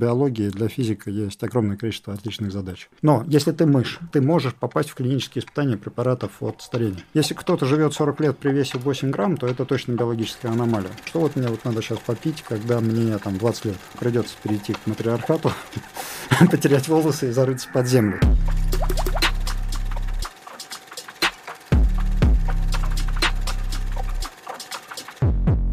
биологии для физика есть огромное количество отличных задач. Но если ты мышь, ты можешь попасть в клинические испытания препаратов от старения. Если кто-то живет 40 лет при весе 8 грамм, то это точно биологическая аномалия. Что вот мне вот надо сейчас попить, когда мне там 20 лет придется перейти к матриархату, потерять волосы и зарыться под землю.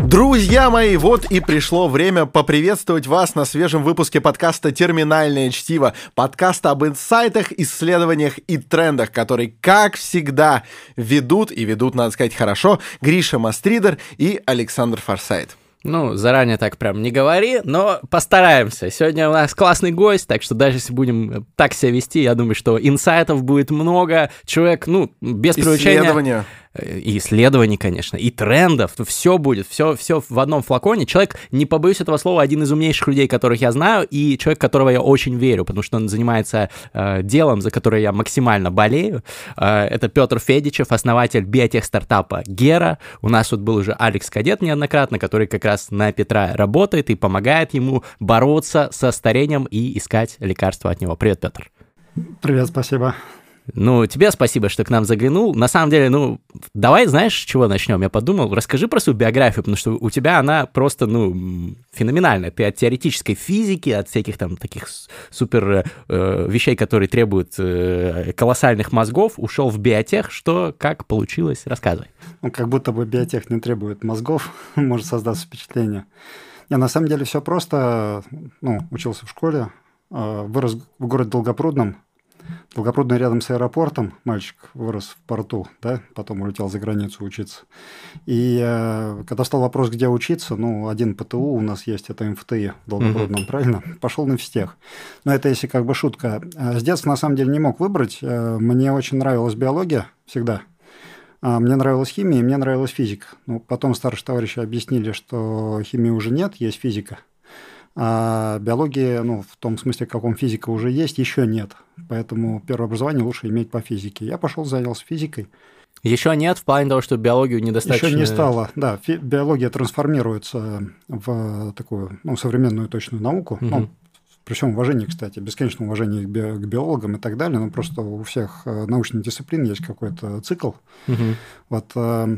Друзья мои, вот и пришло время поприветствовать вас на свежем выпуске подкаста «Терминальное чтиво». Подкаста об инсайтах, исследованиях и трендах, который, как всегда, ведут, и ведут, надо сказать, хорошо, Гриша Мастридер и Александр Форсайт. Ну, заранее так прям не говори, но постараемся. Сегодня у нас классный гость, так что даже если будем так себя вести, я думаю, что инсайтов будет много. Человек, ну, без привлечения... И исследований, конечно, и трендов, все будет, все, все в одном флаконе. Человек, не побоюсь этого слова, один из умнейших людей, которых я знаю, и человек, которого я очень верю, потому что он занимается э, делом, за которое я максимально болею. Э, это Петр Федичев, основатель биотех-стартапа Гера. У нас вот был уже Алекс Кадет неоднократно, который как раз на Петра работает и помогает ему бороться со старением и искать лекарства от него. Привет, Петр. Привет, спасибо. Ну, тебе спасибо, что к нам заглянул. На самом деле, ну, давай, знаешь, с чего начнем? Я подумал, расскажи про свою биографию, потому что у тебя она просто, ну, феноменальная. Ты от теоретической физики, от всяких там таких супер э, вещей, которые требуют э, колоссальных мозгов, ушел в биотех. Что, как получилось? Рассказывай. Ну, как будто бы биотех не требует мозгов, может создаться впечатление. Я на самом деле все просто, ну, учился в школе, э, вырос в городе Долгопрудном, Долгопрудный рядом с аэропортом, мальчик вырос в порту, да, потом улетел за границу учиться. И э, когда стал вопрос, где учиться, ну, один ПТУ у нас есть, это МФТИ в Долгопрудном, mm-hmm. правильно? Пошел на физтех. Но это если как бы шутка. А с детства, на самом деле, не мог выбрать. Э, мне очень нравилась биология всегда. А мне нравилась химия, и мне нравилась физика. Ну, потом старшие товарищи объяснили, что химии уже нет, есть физика. А биологии, ну, в том смысле, каком физика уже есть, еще нет. Поэтому первое образование лучше иметь по физике. Я пошел, занялся физикой. Еще нет, в плане того, что биологию недостаточно... Еще не стало, да. Биология трансформируется в такую ну, современную точную науку. Угу. Ну, при всем уважении, кстати, бесконечном уважении к, би- к биологам и так далее, но просто у всех э, научных дисциплин есть какой-то цикл. Угу. Вот э,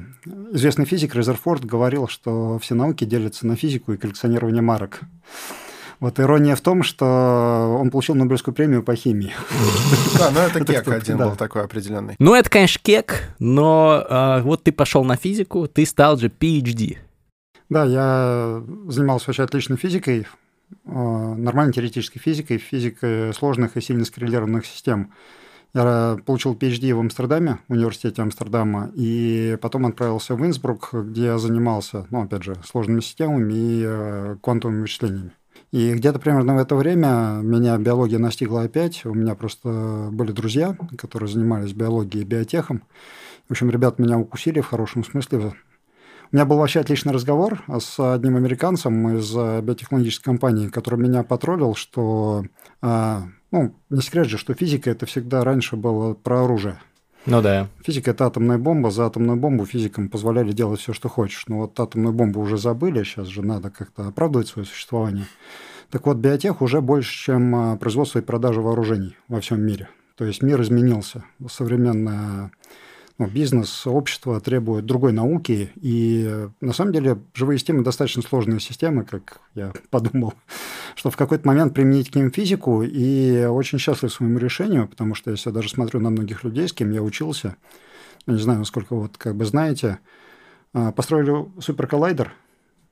известный физик Резерфорд говорил, что все науки делятся на физику и коллекционирование марок. Вот ирония в том, что он получил Нобелевскую премию по химии. Да, ну это кек один был такой определенный. Ну это, конечно, кек, но э, вот ты пошел на физику, ты стал же PhD. Да, я занимался вообще отличной физикой, нормальной теоретической физикой, физикой сложных и сильно скоррелированных систем. Я получил PhD в Амстердаме, в университете Амстердама, и потом отправился в Инсбрук, где я занимался, ну, опять же, сложными системами и э, квантовыми вычислениями. И где-то примерно в это время меня биология настигла опять. У меня просто были друзья, которые занимались биологией и биотехом. В общем, ребят меня укусили в хорошем смысле, у меня был вообще отличный разговор с одним американцем из э, биотехнологической компании, который меня потроллил, что, э, ну, не секрет же, что физика это всегда раньше было про оружие. Ну да. Физика это атомная бомба. За атомную бомбу физикам позволяли делать все, что хочешь. Но вот атомную бомбу уже забыли, сейчас же надо как-то оправдывать свое существование. Так вот, биотех уже больше, чем э, производство и продажа вооружений во всем мире. То есть мир изменился. Современная бизнес, общество требует другой науки. И на самом деле живые системы достаточно сложные системы, как я подумал, что в какой-то момент применить к ним физику. И очень счастлив своему решению, потому что если я даже смотрю на многих людей, с кем я учился, я не знаю, насколько вот как бы знаете, а, построили суперколлайдер,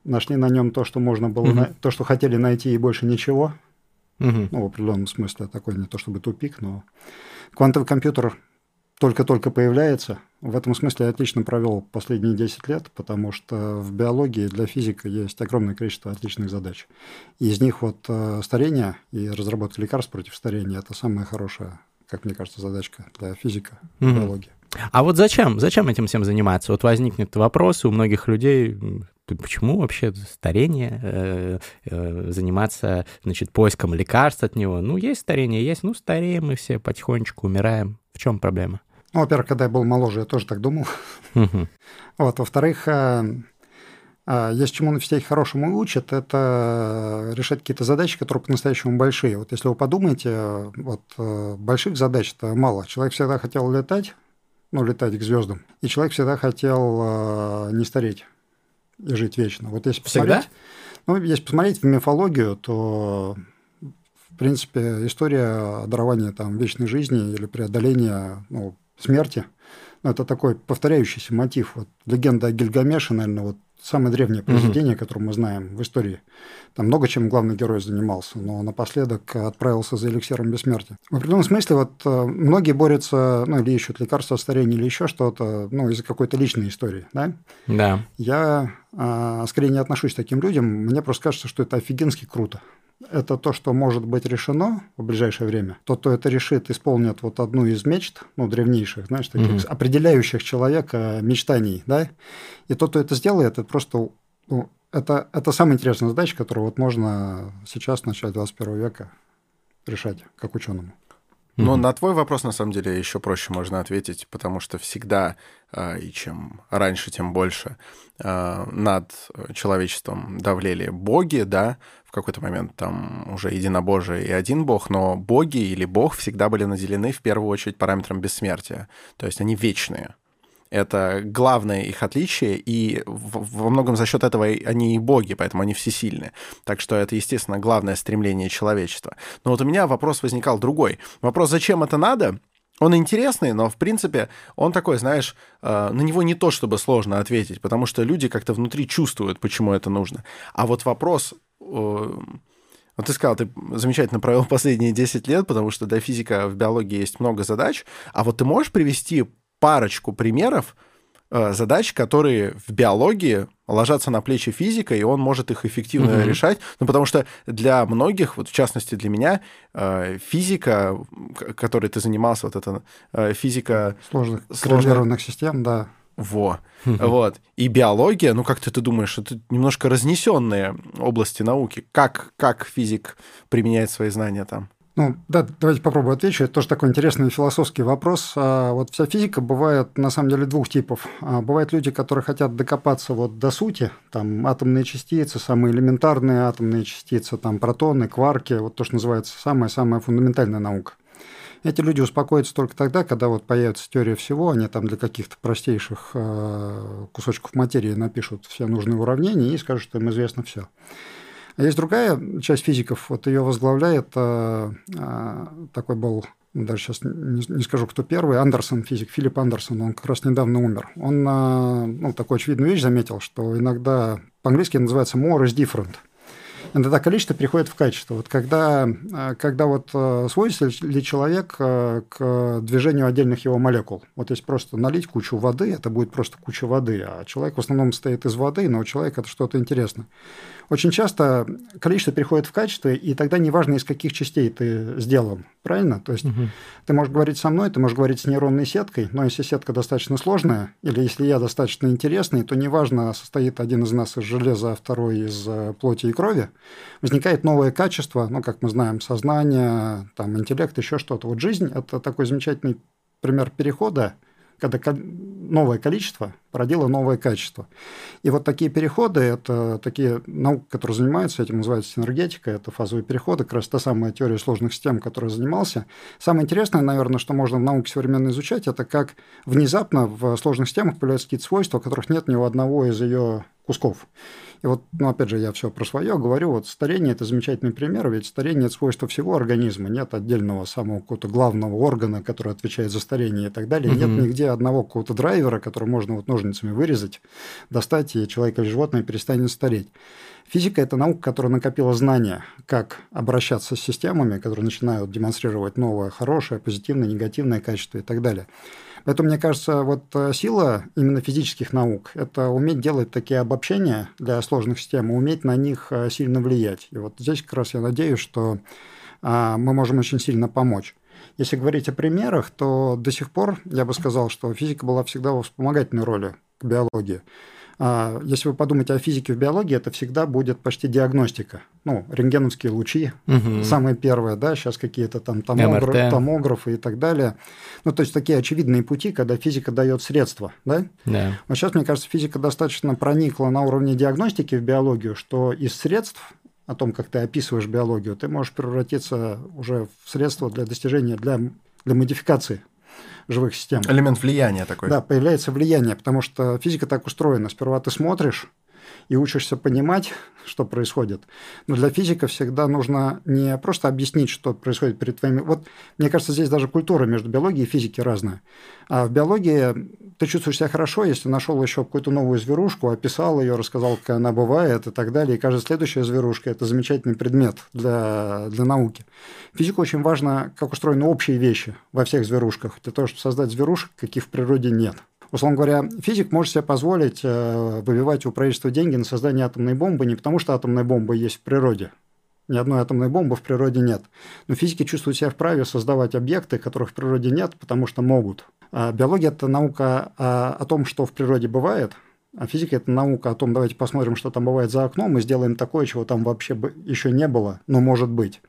нашли на нем то, что можно было, угу. то, что хотели найти, и больше ничего. Угу. Ну, в определенном смысле такой не то чтобы тупик, но квантовый компьютер только-только появляется. В этом смысле я отлично провел последние 10 лет, потому что в биологии для физика есть огромное количество отличных задач. И из них вот э, старение и разработка лекарств против старения – это самая хорошая, как мне кажется, задачка для физика в mm биологии. А вот зачем? Зачем этим всем заниматься? Вот возникнет вопрос у многих людей, почему вообще старение, э, э, заниматься, значит, поиском лекарств от него? Ну, есть старение, есть, ну, стареем мы все, потихонечку умираем. В чем проблема? Ну, во-первых, когда я был моложе, я тоже так думал. Вот, во-вторых, э, А есть чему на физтехе хорошему учат, это решать какие-то задачи, которые по-настоящему большие. Вот если вы подумаете, вот э, больших задач-то мало. Человек всегда хотел летать, ну, летать к звездам, и человек всегда хотел э, не стареть и жить вечно. Вот если посмотреть, ну, если посмотреть в мифологию, то в принципе история дарования там вечной жизни или преодоления ну, смерти, это такой повторяющийся мотив. Вот легенда о Гильгамеше, наверное, вот самое древнее произведение, угу. которое мы знаем в истории. Там много чем главный герой занимался, но напоследок отправился за эликсиром бессмертия. В определенном смысле вот э, многие борются, ну, или ищут лекарства от старения, или еще что-то, ну, из-за какой-то личной истории, да? Да. Я а, скорее не отношусь к таким людям, мне просто кажется, что это офигенски круто это то, что может быть решено в ближайшее время. Тот, кто это решит, исполнит вот одну из мечт, ну, древнейших, знаешь, таких mm-hmm. определяющих человека мечтаний, да, и тот, кто это сделает, это просто, ну, это, это самая интересная задача, которую вот можно сейчас, в начале 21 века, решать как ученому. Но mm-hmm. на твой вопрос, на самом деле, еще проще можно ответить, потому что всегда, э, и чем раньше, тем больше, э, над человечеством давлели боги, да, в какой-то момент там уже единобожие и один бог, но боги или бог всегда были наделены в первую очередь параметром бессмертия, то есть они вечные. Это главное их отличие, и во многом за счет этого они и боги, поэтому они всесильны. Так что это, естественно, главное стремление человечества. Но вот у меня вопрос возникал другой. Вопрос, зачем это надо? Он интересный, но, в принципе, он такой, знаешь, э, на него не то чтобы сложно ответить, потому что люди как-то внутри чувствуют, почему это нужно. А вот вопрос, вот ты сказал, ты замечательно провел последние 10 лет, потому что для физика в биологии есть много задач. А вот ты можешь привести парочку примеров э, задач, которые в биологии ложатся на плечи физика, и он может их эффективно mm-hmm. решать. Ну, потому что для многих, вот в частности для меня, э, физика, которой ты занимался, вот эта э, физика... Сложных, сложных... систем, да. Во. Вот. И биология, ну как ты, ты думаешь, это немножко разнесенные области науки. Как, как физик применяет свои знания там? Ну, да, давайте попробую отвечу. Это тоже такой интересный философский вопрос. А, вот вся физика бывает, на самом деле, двух типов. А, бывают люди, которые хотят докопаться вот до сути, там атомные частицы, самые элементарные атомные частицы, там протоны, кварки, вот то, что называется самая-самая фундаментальная наука. Эти люди успокоятся только тогда, когда вот появится теория всего, они там для каких-то простейших а, кусочков материи напишут все нужные уравнения и скажут, что им известно все. А есть другая часть физиков, вот ее возглавляет а, а, такой был даже сейчас не, скажу, кто первый, Андерсон, физик, Филипп Андерсон, он как раз недавно умер. Он ну, такую очевидную вещь заметил, что иногда по-английски называется more is different – иногда количество переходит в качество. Вот когда, э, когда вот э, сводится ли человек э, к движению отдельных его молекул. Вот если просто налить кучу воды, это будет просто куча воды, а человек в основном состоит из воды, но у человека это что-то интересное. Очень часто количество переходит в качество, и тогда неважно, из каких частей ты сделан, правильно? То есть угу. ты можешь говорить со мной, ты можешь говорить с нейронной сеткой, но если сетка достаточно сложная, или если я достаточно интересный, то неважно, состоит один из нас из железа, а второй из плоти и крови, возникает новое качество, ну, как мы знаем, сознание, там, интеллект, еще что-то. Вот жизнь – это такой замечательный пример перехода, когда новое количество породило новое качество. И вот такие переходы, это такие науки, которые занимаются этим, называется синергетика, это фазовые переходы, как раз та самая теория сложных систем, которой занимался. Самое интересное, наверное, что можно в науке современно изучать, это как внезапно в сложных системах появляются какие-то свойства, которых нет ни у одного из ее кусков. И вот, ну, опять же, я все про свое говорю. Вот старение – это замечательный пример, ведь старение – это свойство всего организма. Нет отдельного самого какого-то главного органа, который отвечает за старение и так далее. Угу. Нет нигде одного какого-то драйвера, который можно вот ножницами вырезать, достать, и человек или животное перестанет стареть. Физика – это наука, которая накопила знания, как обращаться с системами, которые начинают демонстрировать новое, хорошее, позитивное, негативное качество и так далее. Поэтому, мне кажется, вот э, сила именно физических наук – это уметь делать такие обобщения для сложных систем, уметь на них э, сильно влиять. И вот здесь как раз я надеюсь, что а, мы можем очень сильно помочь. Если говорить о примерах, то до сих пор я бы сказал, что физика была всегда в вспомогательной роли к биологии. А если вы подумаете о физике в биологии, это всегда будет почти диагностика. Ну, рентгеновские лучи, угу. самое первое, да, сейчас какие-то там томограф, томографы и так далее. Ну, то есть такие очевидные пути, когда физика дает средства, да? Да. Но сейчас, мне кажется, физика достаточно проникла на уровне диагностики в биологию, что из средств о том, как ты описываешь биологию, ты можешь превратиться уже в средство для достижения, для, для модификации живых систем. Элемент влияния такой. Да, появляется влияние, потому что физика так устроена. Сперва ты смотришь, и учишься понимать, что происходит. Но для физика всегда нужно не просто объяснить, что происходит перед твоими... Вот, мне кажется, здесь даже культура между биологией и физикой разная. А в биологии ты чувствуешь себя хорошо, если нашел еще какую-то новую зверушку, описал ее, рассказал, как она бывает и так далее. И каждая следующая зверушка – это замечательный предмет для, для науки. Физику очень важно, как устроены общие вещи во всех зверушках, для того, чтобы создать зверушек, каких в природе нет. Условно говоря, физик может себе позволить э, выбивать у правительства деньги на создание атомной бомбы не потому, что атомная бомба есть в природе. Ни одной атомной бомбы в природе нет. Но физики чувствуют себя вправе создавать объекты, которых в природе нет, потому что могут. А биология – это наука о, о том, что в природе бывает, а физика – это наука о том, давайте посмотрим, что там бывает за окном, и сделаем такое, чего там вообще еще не было, но может быть.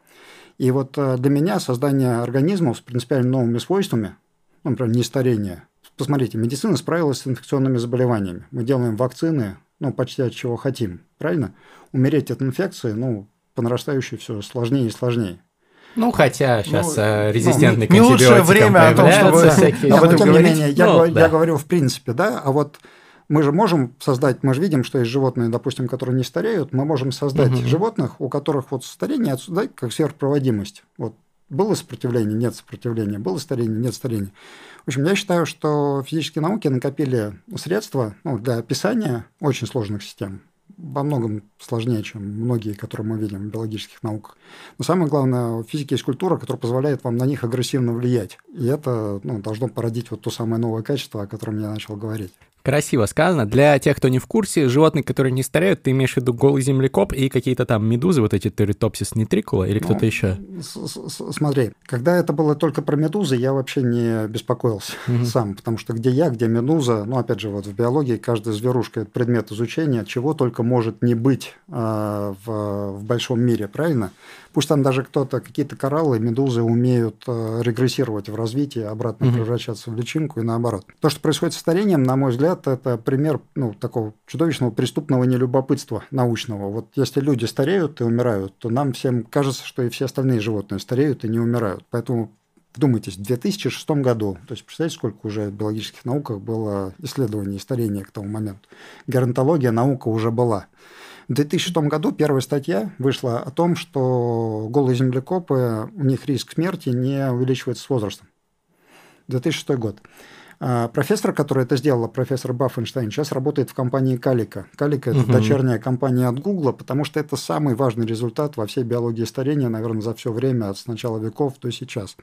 И вот э, для меня создание организмов с принципиально новыми свойствами, ну, например, не старение, Посмотрите, медицина справилась с инфекционными заболеваниями. Мы делаем вакцины, ну, почти от чего хотим, правильно? Умереть от инфекции, ну, по нарастающей все сложнее и сложнее. Ну, хотя сейчас ну, э, резистентный ну, не, не лучшее время о том, чтобы всякие... этом тем говорить. не менее, я, ну, да. я говорю в принципе, да, а вот мы же можем создать, мы же видим, что есть животные, допустим, которые не стареют, мы можем создать угу. животных, у которых вот старение отсюда как сверхпроводимость. Вот было сопротивление, нет сопротивления, было старение, нет старения. В общем, я считаю, что физические науки накопили средства ну, для описания очень сложных систем. Во многом сложнее, чем многие, которые мы видим в биологических науках. Но самое главное, в физике есть культура, которая позволяет вам на них агрессивно влиять. И это ну, должно породить вот то самое новое качество, о котором я начал говорить. Красиво сказано. Для тех, кто не в курсе, животные, которые не стареют, ты имеешь в виду голый землекоп и какие-то там медузы, вот эти теритопсис нитрикула или кто-то ну, еще? Смотри, когда это было только про медузы, я вообще не беспокоился угу. сам, потому что где я, где медуза, ну, опять же, вот в биологии каждая зверушка – это предмет изучения, чего только может не быть э, в, в большом мире, правильно? Пусть там даже кто-то, какие-то кораллы, медузы умеют э, регрессировать в развитии, обратно угу. превращаться в личинку и наоборот. То, что происходит с старением, на мой взгляд, это пример ну, такого чудовищного преступного нелюбопытства научного. Вот если люди стареют и умирают, то нам всем кажется, что и все остальные животные стареют и не умирают. Поэтому Вдумайтесь, в 2006 году, то есть представляете, сколько уже в биологических науках было исследований старения к тому моменту. Геронтология наука уже была. В 2006 году первая статья вышла о том, что голые землекопы, у них риск смерти не увеличивается с возрастом. 2006 год. А профессор, который это сделала, профессор Баффенштейн, сейчас работает в компании Калика. Калика – это угу. дочерняя компания от Гугла, потому что это самый важный результат во всей биологии старения, наверное, за все время, от начала веков до сейчас.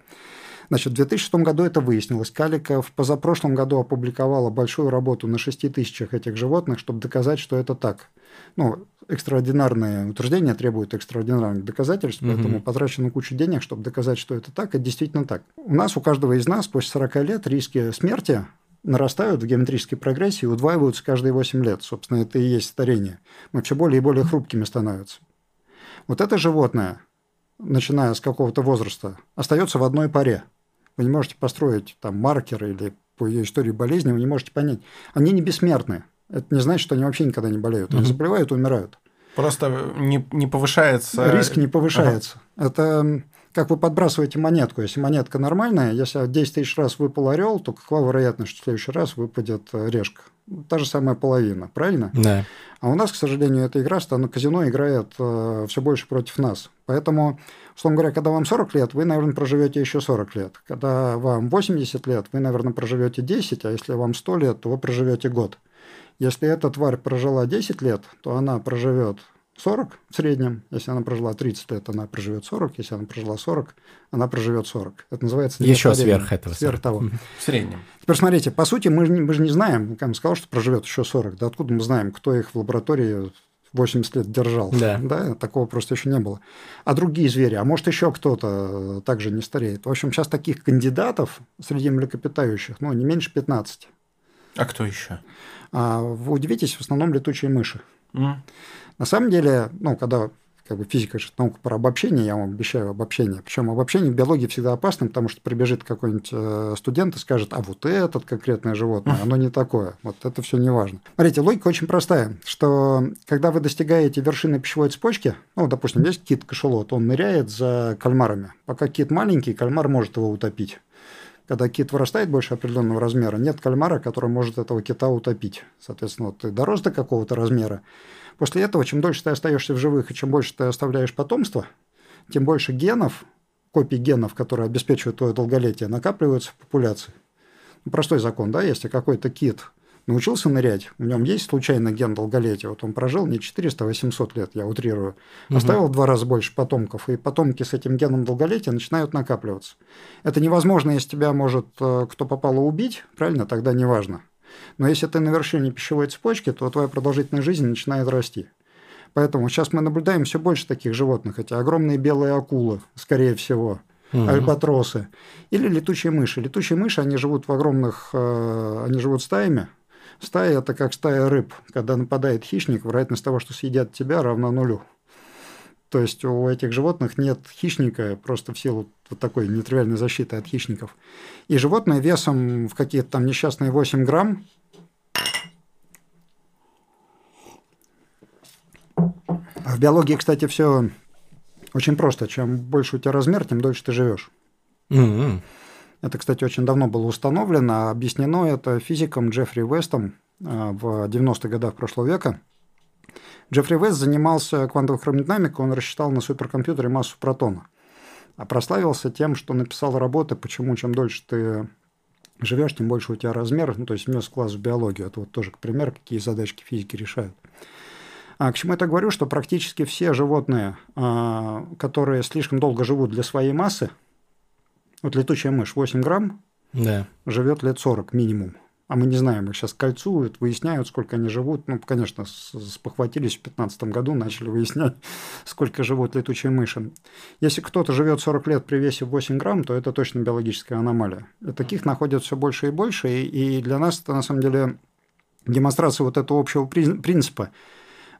Значит, в 2006 году это выяснилось. Калика в позапрошлом году опубликовала большую работу на 6 тысячах этих животных, чтобы доказать, что это так. Ну, экстраординарные утверждения требуют экстраординарных доказательств, угу. поэтому потрачено кучу денег, чтобы доказать, что это так, это действительно так. У нас, у каждого из нас после 40 лет риски смерти нарастают в геометрической прогрессии и удваиваются каждые 8 лет. Собственно, это и есть старение. Мы все более и более хрупкими становимся. Вот это животное, начиная с какого-то возраста, остается в одной паре. Вы не можете построить там маркер или по ее истории болезни, вы не можете понять. Они не бессмертны. Это не значит, что они вообще никогда не болеют. Они заболевают и умирают. Просто не, не повышается... Риск не повышается. Ага. Это как вы подбрасываете монетку. Если монетка нормальная, если 10 тысяч раз выпал орел, то какова вероятность, что в следующий раз выпадет э, решка? Та же самая половина, правильно? Да. А у нас, к сожалению, эта игра, на казино играет э, все больше против нас. Поэтому, условно говоря, когда вам 40 лет, вы, наверное, проживете еще 40 лет. Когда вам 80 лет, вы, наверное, проживете 10, а если вам 100 лет, то вы проживете год. Если эта тварь прожила 10 лет, то она проживет 40 в среднем. Если она прожила 30 лет, она проживет 40. Если она прожила 40, она проживет 40. Это называется... Еще сверх этого. Сверх того. В среднем. Теперь смотрите, по сути, мы же, мы же не знаем, я сказал, что проживет еще 40. Да откуда мы знаем, кто их в лаборатории 80 лет держал. Да. да. Такого просто еще не было. А другие звери, а может еще кто-то также не стареет. В общем, сейчас таких кандидатов среди млекопитающих, ну, не меньше 15. А кто еще? А, вы удивитесь, в основном летучие мыши. Mm. На самом деле, ну, когда как бы физика же наука про обобщение, я вам обещаю обобщение. Причем обобщение в биологии всегда опасно, потому что прибежит какой-нибудь э, студент и скажет, а вот этот конкретное животное, оно не такое. Вот это все не важно. Смотрите, логика очень простая, что когда вы достигаете вершины пищевой цепочки, ну, допустим, есть кит-кашелот, он ныряет за кальмарами. Пока кит маленький, кальмар может его утопить. Когда кит вырастает больше определенного размера, нет кальмара, который может этого кита утопить. Соответственно, вот ты дорос до какого-то размера, После этого, чем дольше ты остаешься в живых и чем больше ты оставляешь потомство, тем больше генов, копий генов, которые обеспечивают твое долголетие, накапливаются в популяции. Ну, простой закон, да, если какой-то кит научился нырять, в нем есть случайно ген долголетия, вот он прожил не 400, а 800 лет, я утрирую, оставил угу. в два раза больше потомков, и потомки с этим геном долголетия начинают накапливаться. Это невозможно, если тебя может э, кто попало убить, правильно, тогда неважно. Но если ты на вершине пищевой цепочки, то твоя продолжительность жизни начинает расти. Поэтому сейчас мы наблюдаем все больше таких животных. Эти огромные белые акулы, скорее всего, угу. альбатросы. Или летучие мыши. Летучие мыши, они живут в огромных... Э, они живут стаями. Стая – это как стая рыб. Когда нападает хищник, вероятность того, что съедят тебя, равна нулю. То есть у этих животных нет хищника просто в силу вот такой нетривиальной защиты от хищников. И животное весом в какие-то там несчастные 8 грамм В биологии, кстати, все очень просто. Чем больше у тебя размер, тем дольше ты живешь. Mm-hmm. Это, кстати, очень давно было установлено. Объяснено это физиком Джеффри Вестом а, в 90-х годах прошлого века. Джеффри Вест занимался квантовой хромодинамикой, он рассчитал на суперкомпьютере массу протона. А прославился тем, что написал работы, почему чем дольше ты живешь, тем больше у тебя размер, ну, то есть внес класс в биологию. Это вот тоже пример, какие задачки физики решают. А к чему я так говорю, что практически все животные, а, которые слишком долго живут для своей массы, вот летучая мышь 8 грамм, да. живет лет 40 минимум а мы не знаем, их сейчас кольцуют, выясняют, сколько они живут. Ну, конечно, спохватились в 2015 году, начали выяснять, сколько живут летучие мыши. Если кто-то живет 40 лет при весе 8 грамм, то это точно биологическая аномалия. И таких находят все больше и больше, и для нас это на самом деле демонстрация вот этого общего принципа –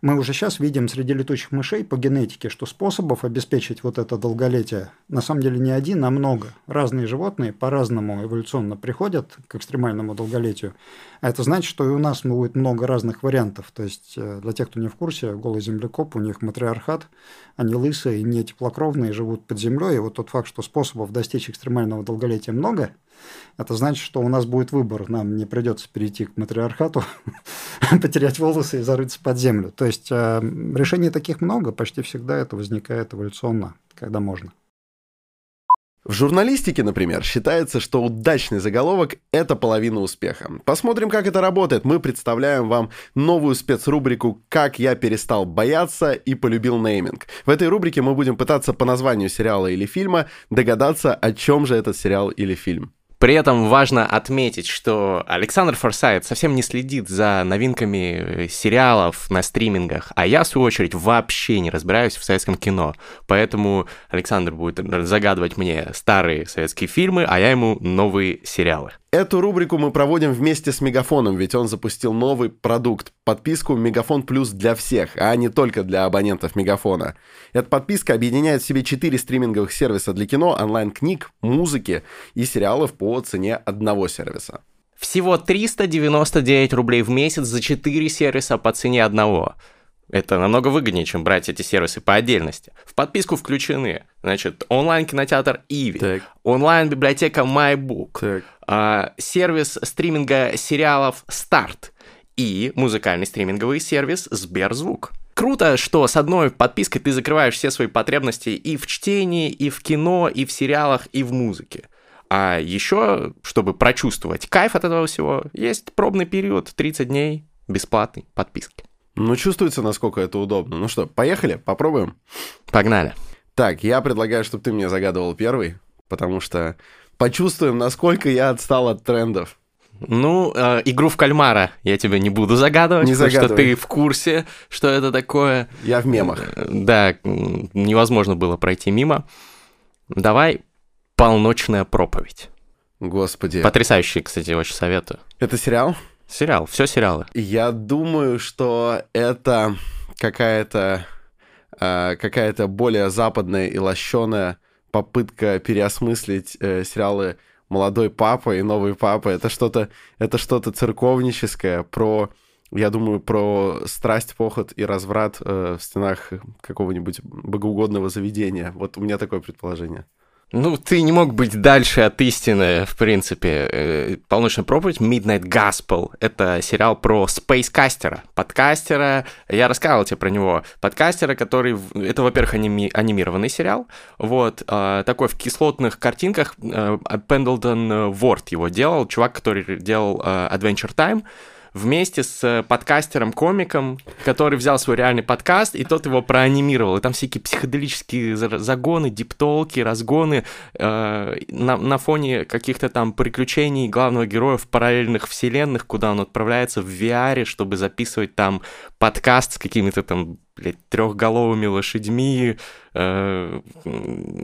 мы уже сейчас видим среди летучих мышей по генетике, что способов обеспечить вот это долголетие на самом деле не один, а много. Разные животные по-разному эволюционно приходят к экстремальному долголетию. А это значит, что и у нас будет много разных вариантов. То есть э, для тех, кто не в курсе, голый землекоп, у них матриархат, они лысые, не теплокровные, живут под землей. И вот тот факт, что способов достичь экстремального долголетия много – это значит, что у нас будет выбор. Нам не придется перейти к матриархату, потерять волосы и зарыться под землю. То есть э, решений таких много, почти всегда это возникает эволюционно, когда можно. В журналистике, например, считается, что удачный заголовок – это половина успеха. Посмотрим, как это работает. Мы представляем вам новую спецрубрику «Как я перестал бояться и полюбил нейминг». В этой рубрике мы будем пытаться по названию сериала или фильма догадаться, о чем же этот сериал или фильм. При этом важно отметить, что Александр Форсайт совсем не следит за новинками э, сериалов на стримингах, а я, в свою очередь, вообще не разбираюсь в советском кино. Поэтому Александр будет загадывать мне старые советские фильмы, а я ему новые сериалы. Эту рубрику мы проводим вместе с Мегафоном, ведь он запустил новый продукт – подписку Мегафон Плюс для всех, а не только для абонентов Мегафона. Эта подписка объединяет в себе четыре стриминговых сервиса для кино, онлайн-книг, музыки и сериалов по цене одного сервиса. Всего 399 рублей в месяц за 4 сервиса по цене одного. Это намного выгоднее, чем брать эти сервисы по отдельности. В подписку включены, значит, онлайн-кинотеатр Иви, онлайн-библиотека MyBook, а, сервис стриминга сериалов Старт и музыкальный стриминговый сервис Сберзвук. Круто, что с одной подпиской ты закрываешь все свои потребности и в чтении, и в кино, и в сериалах, и в музыке. А еще, чтобы прочувствовать кайф от этого всего, есть пробный период 30 дней бесплатной подписки. Ну, чувствуется, насколько это удобно. Ну что, поехали, попробуем? Погнали. Так, я предлагаю, чтобы ты мне загадывал первый, потому что почувствуем, насколько я отстал от трендов. Ну, э, игру в кальмара я тебе не буду загадывать, не потому загадывай. что ты в курсе, что это такое. Я в мемах. Э, да, невозможно было пройти мимо. Давай полночная проповедь. Господи. Потрясающий, кстати, очень советую. Это сериал? Сериал, все сериалы. Я думаю, что это какая-то э, какая-то более западная и лощеная попытка переосмыслить э, сериалы «Молодой папа» и «Новый папа». Это что-то это что-то церковническое про я думаю, про страсть, поход и разврат э, в стенах какого-нибудь богоугодного заведения. Вот у меня такое предположение. Ну, ты не мог быть дальше от истины, в принципе. Э, Полночная проповедь Midnight Gospel — это сериал про спейскастера, подкастера. Я рассказывал тебе про него. Подкастера, который... Это, во-первых, аними... анимированный сериал. Вот. Э, такой в кислотных картинках. Пендлтон Ворд его делал. Чувак, который делал Adventure Time вместе с э, подкастером-комиком, который взял свой реальный подкаст, и тот его проанимировал. И там всякие психоделические загоны, диптолки, разгоны э, на, на фоне каких-то там приключений главного героя в параллельных вселенных, куда он отправляется в VR, чтобы записывать там подкаст с какими-то там блядь, трехголовыми лошадьми, э,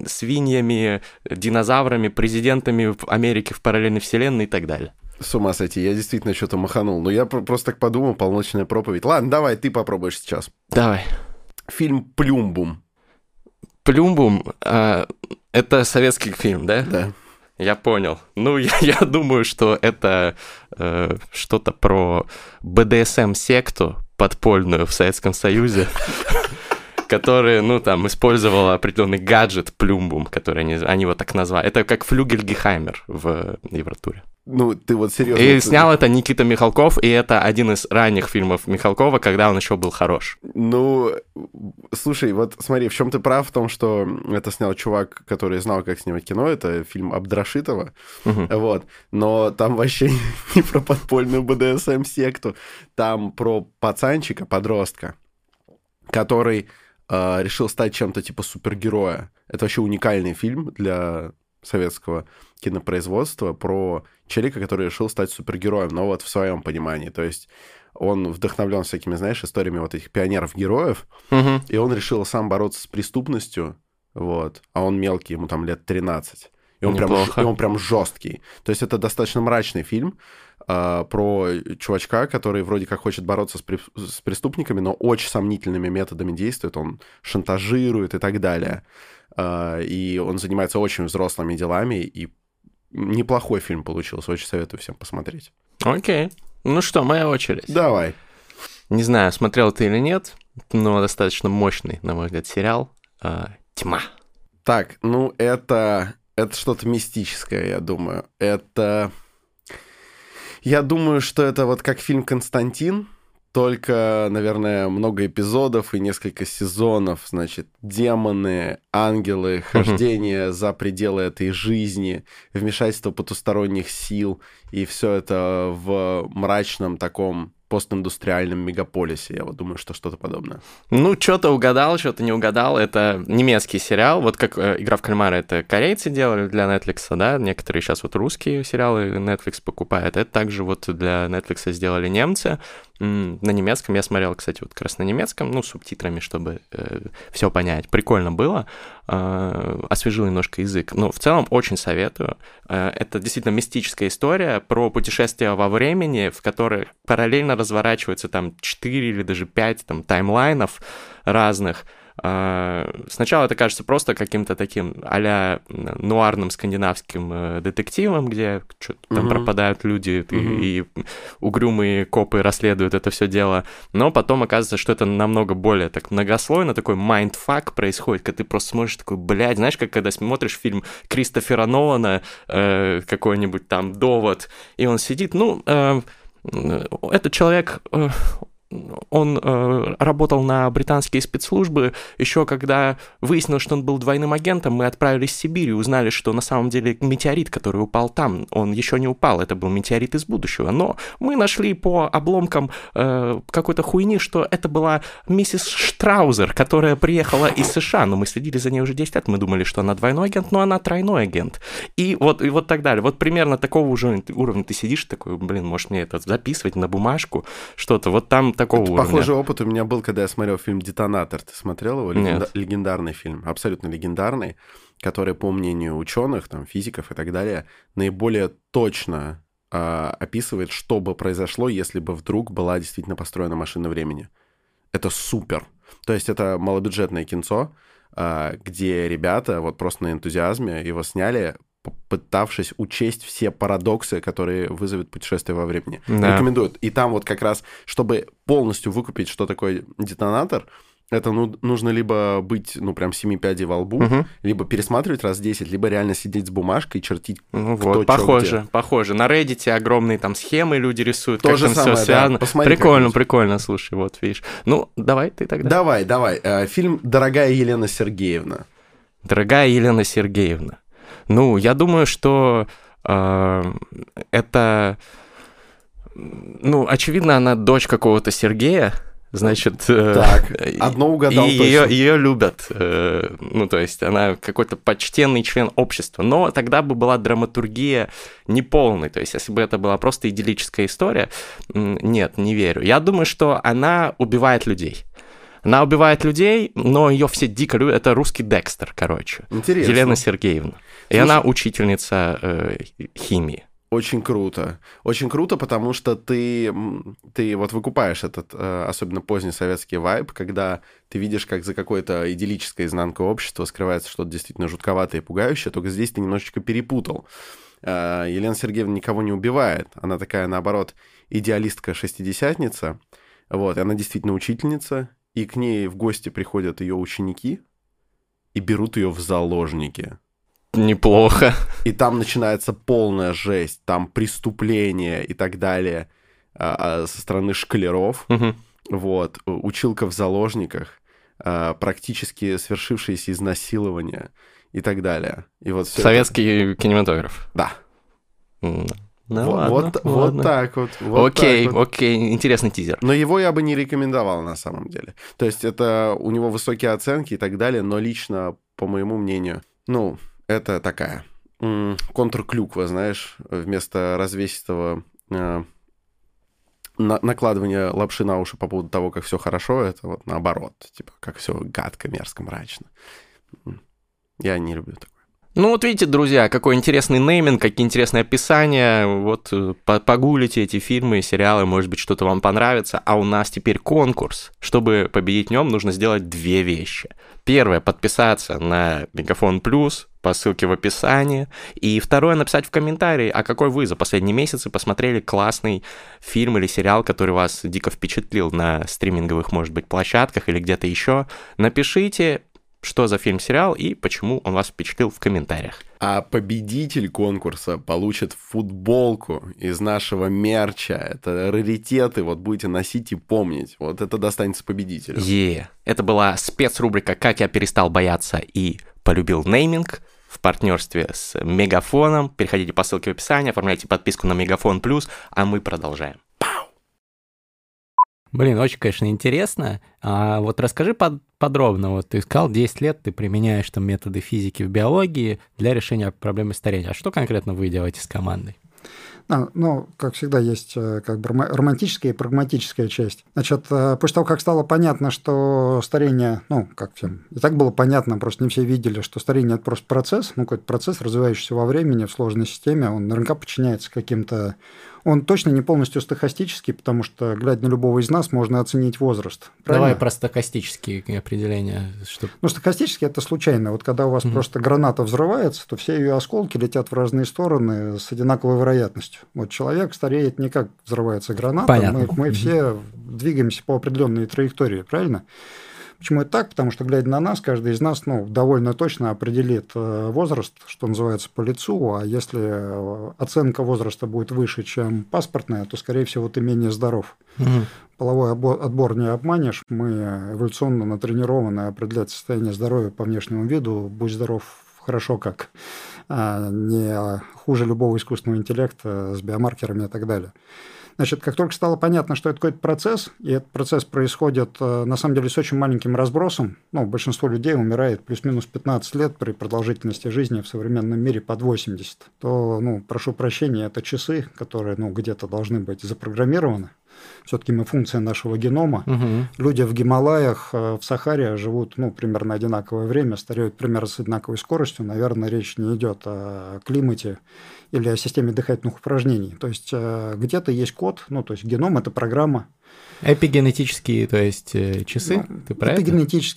свиньями, динозаврами, президентами Америки в параллельной вселенной и так далее. С ума сойти, я действительно что-то маханул. Но я просто так подумал, полночная проповедь. Ладно, давай, ты попробуешь сейчас. Давай. Фильм «Плюмбум». «Плюмбум» э, — это советский фильм, да? Да. Я понял. Ну, я, я думаю, что это э, что-то про БДСМ-секту подпольную в Советском Союзе, которая, ну, там, использовала определенный гаджет Плюмбум, который они, они его так назвали. Это как Флюгельгехаймер в Евротуре. Ну, ты вот серьезно. И снял это Никита Михалков, и это один из ранних фильмов Михалкова, когда он еще был хорош. Ну, слушай, вот смотри, в чем ты прав в том, что это снял чувак, который знал, как снимать кино, это фильм Абдрашитова, угу. вот, но там вообще не про подпольную БДСМ-секту, там про пацанчика, подростка, который решил стать чем-то типа супергероя. Это вообще уникальный фильм для советского кинопроизводства про человека, который решил стать супергероем, но вот в своем понимании. То есть он вдохновлен всякими, знаешь, историями вот этих пионеров-героев, угу. и он решил сам бороться с преступностью, вот, а он мелкий, ему там лет 13. И он, прям, и он прям жесткий. То есть это достаточно мрачный фильм э, про чувачка, который вроде как хочет бороться с, при, с преступниками, но очень сомнительными методами действует. Он шантажирует и так далее. Э, и он занимается очень взрослыми делами, и неплохой фильм получился. Очень советую всем посмотреть. Окей. Ну что, моя очередь. Давай. Не знаю, смотрел ты или нет, но достаточно мощный, на мой взгляд, сериал э, «Тьма». Так, ну это, это что-то мистическое, я думаю. Это... Я думаю, что это вот как фильм «Константин», только, наверное, много эпизодов и несколько сезонов, значит, демоны, ангелы, хождение uh-huh. за пределы этой жизни, вмешательство потусторонних сил, и все это в мрачном таком постиндустриальном мегаполисе. Я вот думаю, что что-то подобное. Ну, что-то угадал, что-то не угадал. Это немецкий сериал. Вот как э, «Игра в кальмара» это корейцы делали для Netflix, да? Некоторые сейчас вот русские сериалы Netflix покупают. Это также вот для Netflix сделали немцы. На немецком я смотрел, кстати, вот как раз на немецком, ну, субтитрами, чтобы э, все понять. Прикольно было. Э, освежил немножко язык. Но в целом очень советую. Э, это действительно мистическая история про путешествие во времени, в которой параллельно разворачивается там 4 или даже 5 там, таймлайнов разных. А, сначала это кажется просто каким-то таким а нуарным скандинавским э, детективом, где что-то там mm-hmm. пропадают люди mm-hmm. и, и угрюмые копы расследуют это все дело. Но потом оказывается, что это намного более так многослойно, такой mindfuck происходит, когда ты просто смотришь такой, блядь, знаешь, как когда смотришь фильм Кристофера Нолана, э, какой-нибудь там «Довод», и он сидит, ну... Э, этот человек, э, он э, работал на британские спецслужбы. Еще когда выяснилось, что он был двойным агентом, мы отправились в Сибирь и узнали, что на самом деле метеорит, который упал там, он еще не упал, это был метеорит из будущего. Но мы нашли по обломкам э, какой-то хуйни, что это была миссис Штраузер, которая приехала из США, но мы следили за ней уже 10 лет, мы думали, что она двойной агент, но она тройной агент. И вот, и вот так далее. Вот примерно такого уже уровня ты сидишь такой, блин, может мне это записывать на бумажку, что-то. Вот там такого Это уровня. Похожий опыт у меня был, когда я смотрел фильм «Детонатор». Ты смотрел его? Легенда... Легендарный фильм, абсолютно легендарный, который, по мнению ученых, там, физиков и так далее, наиболее точно а, описывает, что бы произошло, если бы вдруг была действительно построена машина времени. Это супер. То есть это малобюджетное кинцо, а, где ребята вот просто на энтузиазме его сняли, пытавшись учесть все парадоксы, которые вызовет путешествие во времени. Да. Рекомендуют. И там вот как раз, чтобы полностью выкупить, что такое детонатор, это ну, нужно либо быть, ну, прям семи пядей во лбу, угу. либо пересматривать раз 10, либо реально сидеть с бумажкой и чертить ну, кто, вот, похоже, где. похоже. На Reddit огромные там схемы люди рисуют, То как же там самое, все связано. Да. Посмотри, прикольно, прикольно, слушай, вот видишь. Ну, давай ты тогда. Давай, давай. Э, фильм «Дорогая Елена Сергеевна». «Дорогая Елена Сергеевна». Ну, я думаю, что э, это... Ну, очевидно, она дочь какого-то Сергея, Значит, э, так, одно угадал и ее, ее любят. Э, ну, то есть она какой-то почтенный член общества. Но тогда бы была драматургия неполной. То есть если бы это была просто идиллическая история, нет, не верю. Я думаю, что она убивает людей. Она убивает людей, но ее все дико любят. Это русский Декстер, короче. Интересно. Елена Сергеевна. Слушай, и она учительница э, химии. Очень круто. Очень круто, потому что ты, ты вот выкупаешь этот, э, особенно поздний советский вайб, когда ты видишь, как за какой-то идиллической изнанкой общества скрывается что-то действительно жутковатое и пугающее, только здесь ты немножечко перепутал. Э, Елена Сергеевна никого не убивает. Она такая, наоборот, идеалистка-шестидесятница. Вот, и она действительно учительница, и к ней в гости приходят ее ученики и берут ее в заложники. Неплохо. И там начинается полная жесть, там преступления и так далее а, а, со стороны шкалеров. Угу. Вот, училка в заложниках, а, практически свершившиеся изнасилования и так далее. И вот Советский это... кинематограф. Да. Ну, вот, ладно, вот, ладно. вот так вот. Вот окей, так вот. окей, интересный тизер. Но его я бы не рекомендовал на самом деле. То есть это у него высокие оценки и так далее, но лично, по моему мнению, ну, это такая контрклюква, знаешь, вместо развесистого э, на, накладывания лапши на уши по поводу того, как все хорошо, это вот наоборот, типа, как все гадко, мерзко, мрачно. Я не люблю такое. Ну вот видите, друзья, какой интересный нейминг, какие интересные описания. Вот э, погуглите эти фильмы, сериалы, может быть, что-то вам понравится. А у нас теперь конкурс. Чтобы победить в нем, нужно сделать две вещи. Первое, подписаться на Мегафон Плюс по ссылке в описании. И второе, написать в комментарии, а какой вы за последние месяцы посмотрели классный фильм или сериал, который вас дико впечатлил на стриминговых, может быть, площадках или где-то еще. Напишите, что за фильм-сериал и почему он вас впечатлил в комментариях. А победитель конкурса получит футболку из нашего мерча. Это раритеты, вот будете носить и помнить. Вот это достанется победителю. Е, это была спецрубрика «Как я перестал бояться и полюбил нейминг» в партнерстве с Мегафоном. Переходите по ссылке в описании, оформляйте подписку на Мегафон Плюс, а мы продолжаем. Блин, очень, конечно, интересно. А вот расскажи под, подробно. Вот ты сказал, 10 лет ты применяешь там методы физики в биологии для решения проблемы старения. А что конкретно вы делаете с командой? А, ну, как всегда, есть э, как бы романтическая и прагматическая часть. Значит, э, после того, как стало понятно, что старение, ну, как всем, и так было понятно, просто не все видели, что старение – это просто процесс, ну, какой-то процесс, развивающийся во времени, в сложной системе, он наверняка подчиняется каким-то он точно не полностью стохастический, потому что, глядя на любого из нас, можно оценить возраст. Правильно? Давай про стохастические определения. Что... Ну, стохастически это случайно. Вот когда у вас угу. просто граната взрывается, то все ее осколки летят в разные стороны с одинаковой вероятностью. Вот человек стареет не как взрывается граната. Понятно. Мы, мы все двигаемся по определенной траектории, правильно? Почему это так? Потому что, глядя на нас, каждый из нас ну, довольно точно определит э, возраст, что называется, по лицу, а если э, оценка возраста будет выше, чем паспортная, то, скорее всего, ты менее здоров. Угу. Половой отбор не обманешь, мы эволюционно натренированы определять состояние здоровья по внешнему виду, будь здоров хорошо как, а не хуже любого искусственного интеллекта с биомаркерами и так далее. Значит, как только стало понятно, что это какой-то процесс, и этот процесс происходит, э, на самом деле, с очень маленьким разбросом, ну, большинство людей умирает плюс-минус 15 лет при продолжительности жизни в современном мире под 80, то, ну, прошу прощения, это часы, которые, ну, где-то должны быть запрограммированы, Все-таки мы функция нашего генома. Мгм. Люди в Гималаях, э, в Сахаре живут ну, примерно одинаковое время, стареют примерно с одинаковой скоростью. Наверное, речь не идет о климате или о системе дыхательных упражнений. То есть э, где-то есть код, ну, то есть геном – это программа, Эпигенетические, то есть э, часы, Ну, ты про это это?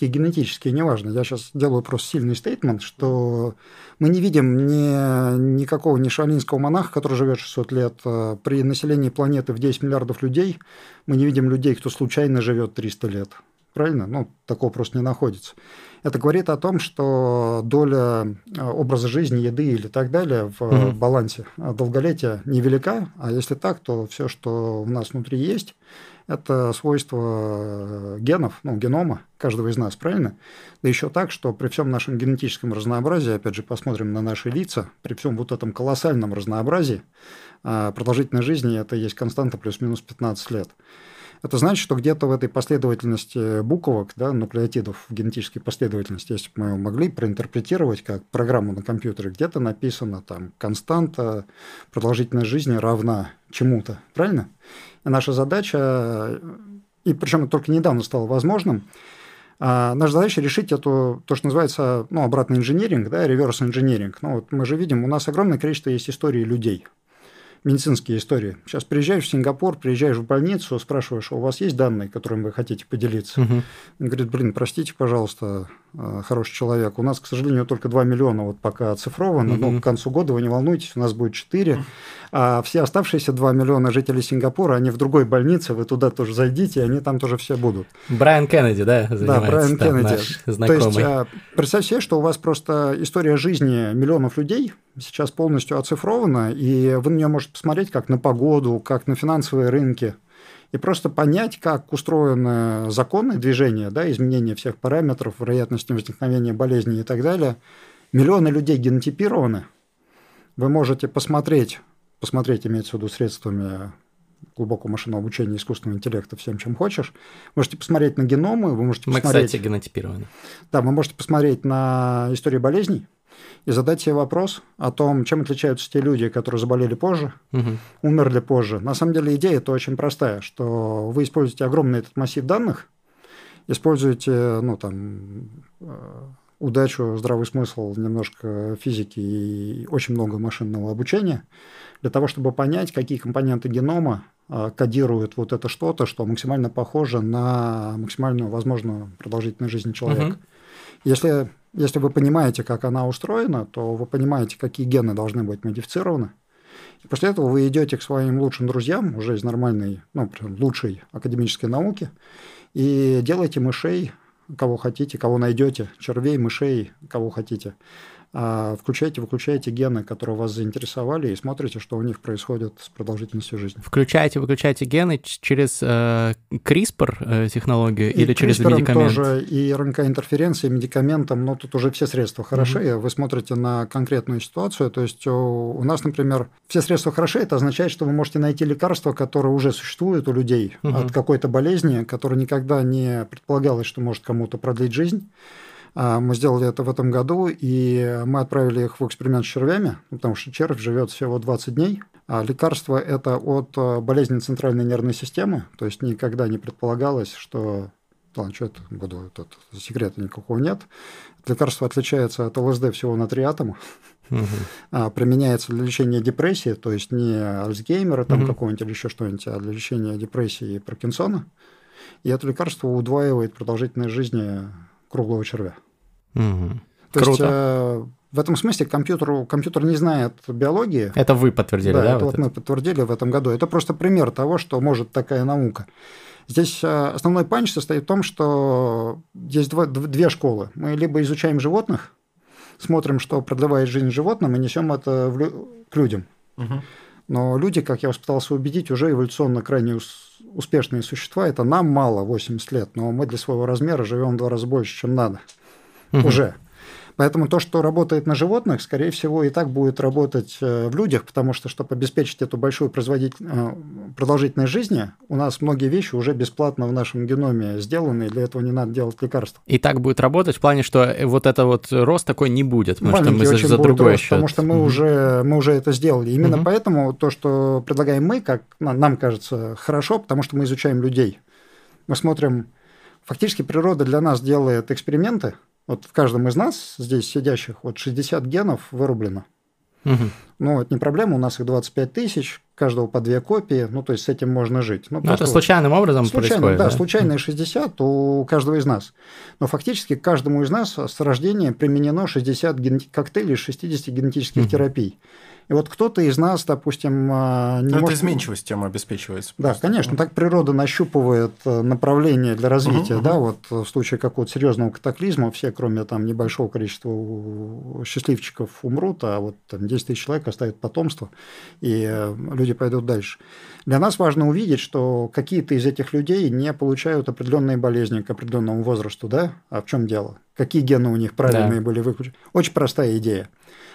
генетические, неважно. Я сейчас делаю просто сильный стейтмент, что мы не видим ни, никакого ни шалинского монаха, который живет 600 лет. э, При населении планеты в 10 миллиардов людей мы не видим людей, кто случайно живет 300 лет. Правильно? Ну, такого просто не находится. Это говорит о том, что доля э, образа жизни, еды или так далее в Мгм. балансе долголетия невелика, а если так, то все, что у нас внутри есть, это свойство э, генов, ну, генома каждого из нас, правильно? Да еще так, что при всем нашем генетическом разнообразии, опять же, посмотрим на наши лица, при всем вот этом колоссальном разнообразии, а, продолжительность жизни – это есть константа плюс-минус 15 лет. Это значит, что где-то в этой последовательности буквок, да, нуклеотидов в генетической последовательности, если бы мы ее могли проинтерпретировать как программу на компьютере, где-то написано там константа продолжительность жизни равна чему-то, правильно? Наша задача, и причем это только недавно стало возможным, а, наша задача решить эту, то, что называется, ну, обратный инженеринг, да, реверс инженеринг. Ну, вот мы же видим, у нас огромное количество есть историй людей, медицинские истории. Сейчас приезжаешь в Сингапур, приезжаешь в больницу, спрашиваешь, «А у вас есть данные, которыми вы хотите поделиться? Мгм. Он говорит, блин, простите, пожалуйста, хороший человек, у нас, к сожалению, только 2 миллиона вот пока оцифровано, но Мгм. к концу года, вы не волнуйтесь, у нас будет 4, а все оставшиеся 2 миллиона жителей Сингапура, они в другой больнице, вы туда тоже зайдите, и они там тоже все будут. Брайан Кеннеди, да, Да, занимается Брайан там Кеннеди. наш То знакомый. есть, а, представь себе, что у вас просто история жизни миллионов людей сейчас полностью оцифрована, и вы на нее можете посмотреть как на погоду, как на финансовые рынки, и просто понять, как устроены законы движения, да, изменения всех параметров, вероятности возникновения болезней и так далее. Миллионы людей генотипированы. Вы можете посмотреть, посмотреть, имеется в виду средствами глубокого машинного обучения, искусственного интеллекта, всем, чем хочешь. Можете посмотреть на геномы, вы можете Мы, посмотреть... кстати, генотипированы. Да, вы можете посмотреть на историю болезней и задать себе вопрос о том, чем отличаются те люди, которые заболели позже, Мгм. умерли позже. На самом деле идея это очень простая, что вы используете огромный этот массив данных, используете, ну, там, э, удачу, здравый смысл, немножко физики и очень много машинного обучения для того, чтобы понять, какие компоненты генома э, кодируют вот это что-то, что максимально похоже на максимальную возможную продолжительность жизни человека. Мгм. Если, если вы понимаете, как она устроена, то вы понимаете, какие гены должны быть модифицированы. И после этого вы идете к своим лучшим друзьям, уже из нормальной, ну, прям лучшей академической науки, и делаете мышей, кого хотите, кого найдете, червей, мышей, кого хотите. А, Включаете, выключаете гены, которые вас заинтересовали, и смотрите, что у них происходит с продолжительностью жизни. Включайте, выключайте гены через э, CRISPR э, технологию И или через CRISPR медикамент? тоже, и РНК-интерференции, медикаментом, но тут уже все средства хороши, вы смотрите на конкретную ситуацию, то есть у, у нас, например, все средства хороши, это означает, что вы можете найти лекарство, которое уже существует у людей Мгм. от какой-то болезни, которая никогда не предполагалось, что может кому-то продлить жизнь. А, Мы сделали это в этом году, и мы отправили их в эксперимент с червями, потому что червь живет всего 20 дней. А лекарство это от э, болезни центральной нервной системы, то есть никогда не предполагалось, что Ладно, что это буду, тут секрета никакого нет. Лекарство отличается от ЛСД всего на три атома. А, применяется для лечения депрессии, то есть не Альцгеймера там Мгм. какого-нибудь или еще что-нибудь, а для лечения депрессии и Паркинсона. И это лекарство удваивает продолжительность жизни круглого червя. Мгм. То есть Круто. э, в этом смысле компьютеру, компьютер не знает биологии. Это вы подтвердили, да, да? это вот вот мы подтвердили в этом году. Это просто пример того, что может такая наука. Здесь э, основной панч состоит в том, что есть два- дв- две школы. Мы либо изучаем животных, смотрим, что продлевает жизнь животным, и несем это в лю- к людям. Мгм. Но люди, как я вас пытался убедить, уже эволюционно крайне ус- успешные существа. Это нам мало 80 лет, но мы для своего размера живем в два раза больше, чем надо. Мгм. Уже. Поэтому то, что работает на животных, скорее всего, и так будет работать э, в людях, потому что, чтобы обеспечить эту большую э, продолжительность жизни, у нас многие вещи уже бесплатно в нашем геноме сделаны, и для этого не надо делать лекарства. И так будет работать в плане, что э, вот это вот рост такой не будет, потому Маленький что мы за, за другой рост, счет. Потому что мы, mm уже, мы уже это сделали. Именно mm поэтому то, что предлагаем мы, как нам кажется, хорошо, потому что мы изучаем людей. Мы смотрим, фактически природа для нас делает эксперименты, вот в каждом из нас, здесь сидящих, вот 60 генов вырублено. Угу. Ну, это не проблема, у нас их 25 тысяч, каждого по две копии, ну, то есть с этим можно жить. Ну, это случайным образом случайно, происходит, да? Да, случайные 60 у каждого из нас. Но фактически каждому из нас с рождения применено 60 ген... коктейлей 60 генетических угу. терапий. И вот кто-то из нас, допустим, а, не Но может... Это изменчивость тем обеспечивается. Да, просто. конечно, так природа нащупывает э, направление для развития, угу, да, угу. вот в случае какого-то серьезного катаклизма все, кроме там небольшого количества счастливчиков, умрут, а вот там 10 тысяч человек оставят потомство, и э, люди пойдут дальше. Для нас важно увидеть, что какие-то из этих людей не получают определенные болезни к определенному возрасту, да? А в чем дело? Какие гены у них правильные да. были выключены? Очень простая идея.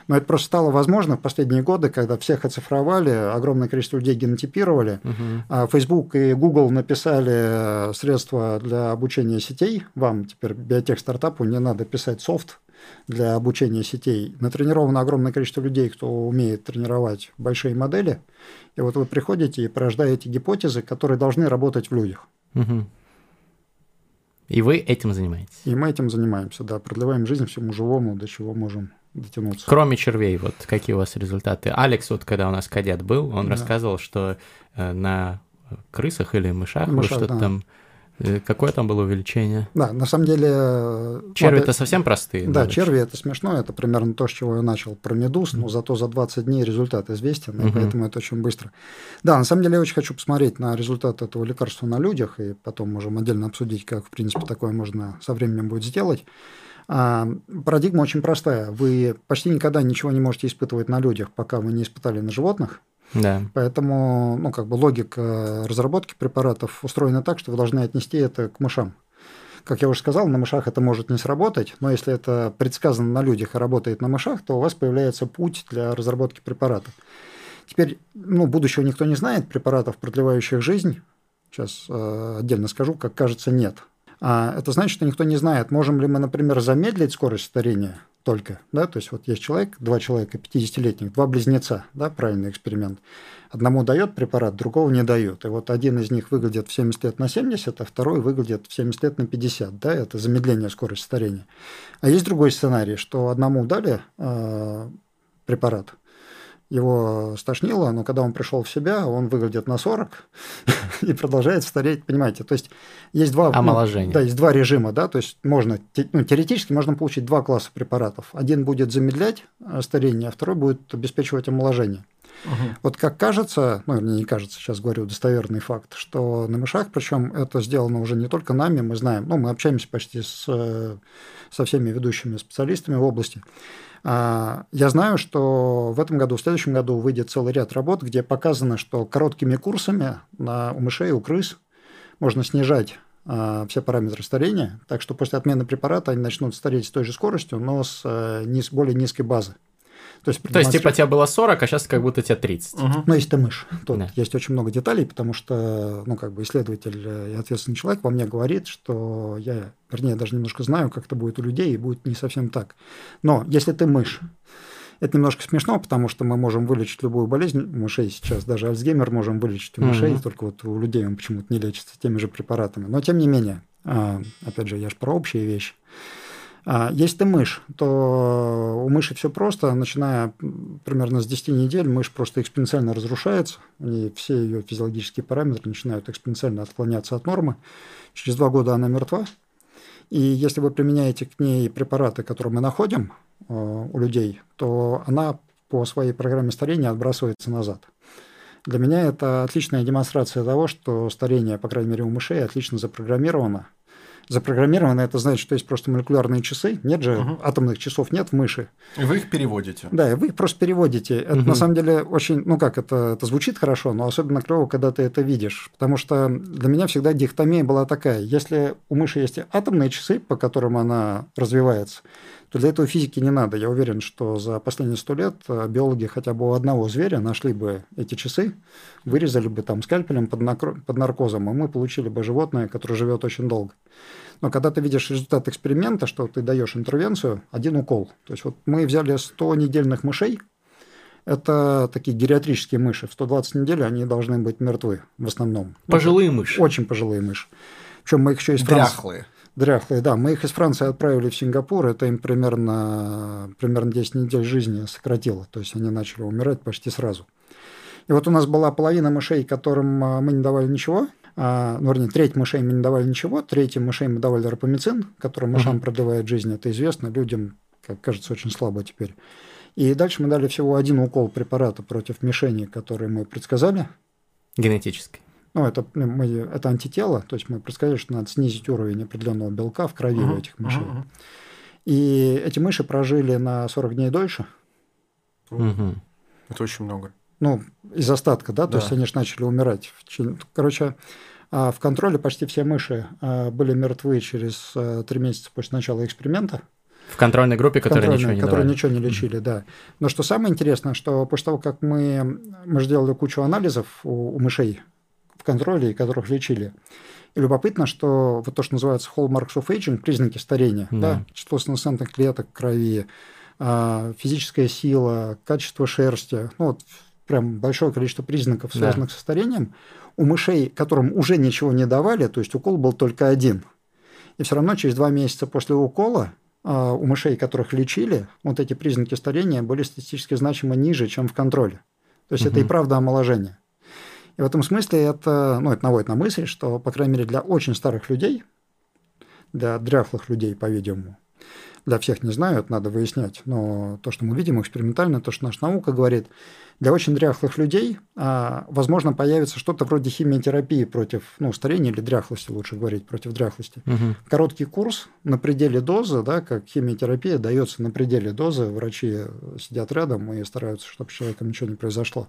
Но это просто стало возможно в последние годы, когда всех оцифровали, огромное количество людей генотипировали. Угу. Facebook и Google написали средства для обучения сетей. Вам теперь биотех-стартапу не надо писать софт для обучения сетей. Натренировано огромное количество людей, кто умеет тренировать большие модели. И вот вы приходите и порождаете гипотезы, которые должны работать в людях. Угу. И вы этим занимаетесь? И мы этим занимаемся, да. Продлеваем жизнь всему живому, до чего можем дотянуться. Кроме червей, вот какие у вас результаты? Алекс, вот когда у нас кадет был, он да. рассказывал, что э, на крысах или мышах, мышах что-то да. там Какое там было увеличение? Да, на самом деле... Э, черви это совсем простые? Да, наверное. черви это смешно, это примерно то, с чего я начал про медуз, но зато за 20 дней результат известен, и поэтому это очень быстро. Да, на самом деле я очень хочу посмотреть на результат этого лекарства на людях, и потом можем отдельно обсудить, как, в принципе, такое можно со временем будет сделать. А, парадигма очень простая. Вы почти никогда ничего не можете испытывать на людях, пока вы не испытали на животных. Да. Поэтому, ну, как бы логика разработки препаратов устроена так, что вы должны отнести это к мышам. Как я уже сказал, на мышах это может не сработать, но если это предсказано на людях и работает на мышах, то у вас появляется путь для разработки препаратов. Теперь, ну, будущего никто не знает, препаратов, продлевающих жизнь, сейчас э, отдельно скажу, как кажется, нет. А это значит, что никто не знает, можем ли мы, например, замедлить скорость старения только, да, то есть вот есть человек, два человека, 50-летних, два близнеца, да, правильный эксперимент. Одному дает препарат, другого не дает. И вот один из них выглядит в 70 лет на 70, а второй выглядит в 70 лет на 50, да, это замедление скорости старения. А есть другой сценарий, что одному дали э, препарат, его стошнило, но когда он пришел в себя, он выглядит на 40 и продолжает стареть, понимаете? То есть есть два... Омоложение. Ну, да, есть два режима, да, то есть можно, ну, теоретически можно получить два класса препаратов. Один будет замедлять э, старение, а второй будет обеспечивать омоложение. Угу. Вот как кажется, ну, мне не кажется, сейчас говорю достоверный факт, что на мышах, причем это сделано уже не только нами, мы знаем, ну, мы общаемся почти с, э, со всеми ведущими специалистами в области, а, я знаю, что в этом году, в следующем году выйдет целый ряд работ, где показано, что короткими курсами на, у мышей, у крыс можно снижать а, все параметры старения, так что после отмены препарата они начнут стареть с той же скоростью, но с э, более низкой базы. То есть, То есть, типа, тебе было 40, а сейчас как будто тебе 30. Угу. Ну, если ты мышь. Тут да. есть очень много деталей, потому что, ну, как бы исследователь и ответственный человек во мне говорит, что я, вернее, даже немножко знаю, как это будет у людей, и будет не совсем так. Но если ты мышь, это немножко смешно, потому что мы можем вылечить любую болезнь у мышей сейчас, даже Альцгеймер можем вылечить у мышей, угу. только вот у людей он почему-то не лечится теми же препаратами. Но тем не менее, а, опять же, я же про общие вещи. А если ты мышь, то у мыши все просто, начиная примерно с 10 недель, мышь просто экспоненциально разрушается, и все ее физиологические параметры начинают экспоненциально отклоняться от нормы. Через два года она мертва, и если вы применяете к ней препараты, которые мы находим э, у людей, то она по своей программе старения отбрасывается назад. Для меня это отличная демонстрация того, что старение, по крайней мере, у мышей отлично запрограммировано – запрограммировано, это значит, что есть просто молекулярные часы. Нет же, угу. атомных часов нет в мыши. И вы их переводите. Да, и вы их просто переводите. Это угу. на самом деле очень, ну как, это, это звучит хорошо, но особенно клево, когда ты это видишь. Потому что для меня всегда дихотомия была такая. Если у мыши есть атомные часы, по которым она развивается, то для этого физики не надо. Я уверен, что за последние сто лет э, биологи хотя бы у одного зверя нашли бы эти часы, вырезали бы там скальпелем под, накро... под наркозом, и мы получили бы животное, которое живет очень долго. Но когда ты видишь результат эксперимента, что ты даешь интервенцию, один укол. То есть вот мы взяли 100 недельных мышей, это такие гериатрические мыши. В 120 недель они должны быть мертвы в основном. Пожилые мыши. Очень пожилые мыши. Причем мы их еще из Франции... Дряхлые. Дряхлые, да. Мы их из Франции отправили в Сингапур. Это им примерно, примерно 10 недель жизни сократило. То есть они начали умирать почти сразу. И вот у нас была половина мышей, которым а, мы не давали ничего. А, ну, вернее, треть мышей мы не давали ничего, третьим мышей мы давали рапамицин, который мышам uh-huh. продлевает жизнь. Это известно людям, как кажется, очень слабо теперь. И дальше мы дали всего один укол препарата против мишени, который мы предсказали. Генетически. Ну, это, мы, это антитело, то есть мы предсказали, что надо снизить уровень определенного белка в крови uh-huh. у этих мышей. Uh-huh. И эти мыши прожили на 40 дней дольше. Uh-huh. Это очень много. Ну, из остатка, да, да. то есть они же начали умирать. Короче, в контроле почти все мыши а, были мертвы через а, три месяца после начала эксперимента. В контрольной группе, которые ничего не Которые давали. ничего не лечили, mm-hmm. да. Но что самое интересное, что после того, как мы, мы сделали кучу анализов у, у мышей в контроле, которых лечили, и любопытно, что вот то, что называется hallmarks of aging, признаки старения, mm-hmm. да, число сенсентных клеток в крови, физическая сила, качество шерсти, ну вот прям большое количество признаков, связанных да. со старением, у мышей, которым уже ничего не давали, то есть укол был только один. И все равно через два месяца после укола а, у мышей, которых лечили, вот эти признаки старения были статистически значимо ниже, чем в контроле. То есть угу. это и правда омоложение. И в этом смысле это, ну, это наводит на мысль, что, по крайней мере, для очень старых людей, для дряхлых людей, по-видимому, для всех не знаю, это надо выяснять, но то, что мы видим экспериментально, то, что наша наука говорит, для очень дряхлых людей, а, возможно, появится что-то вроде химиотерапии против ну, старения или дряхлости, лучше говорить, против дряхлости. Угу. Короткий курс на пределе дозы, да, как химиотерапия дается на пределе дозы, врачи сидят рядом и стараются, чтобы с человеком ничего не произошло.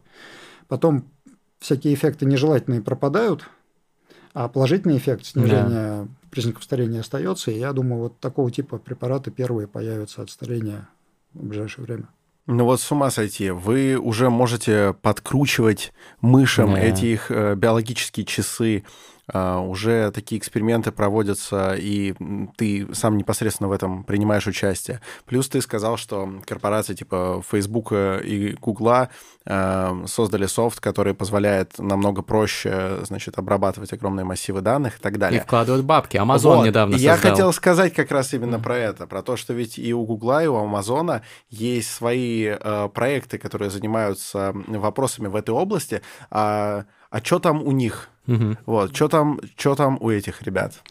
Потом всякие эффекты нежелательные пропадают, а положительный эффект снижения да. Признаков старения остается. И я думаю, вот такого типа препараты первые появятся от старения в ближайшее время. Ну вот с ума сойти. Вы уже можете подкручивать мышам yeah. эти их э, биологические часы. Э, уже такие эксперименты проводятся, и ты сам непосредственно в этом принимаешь участие. Плюс ты сказал, что корпорации типа Facebook и Google э, создали софт, который позволяет намного проще, значит, обрабатывать огромные массивы данных и так далее. И вкладывают бабки. Amazon вот. недавно создал. Я хотел сказать как раз именно mm. про это, про то, что ведь и у Google, и у Amazon есть свои э, проекты, которые занимаются вопросами в этой области. А, а что там у них? Угу. Вот, что там, что там у этих ребят?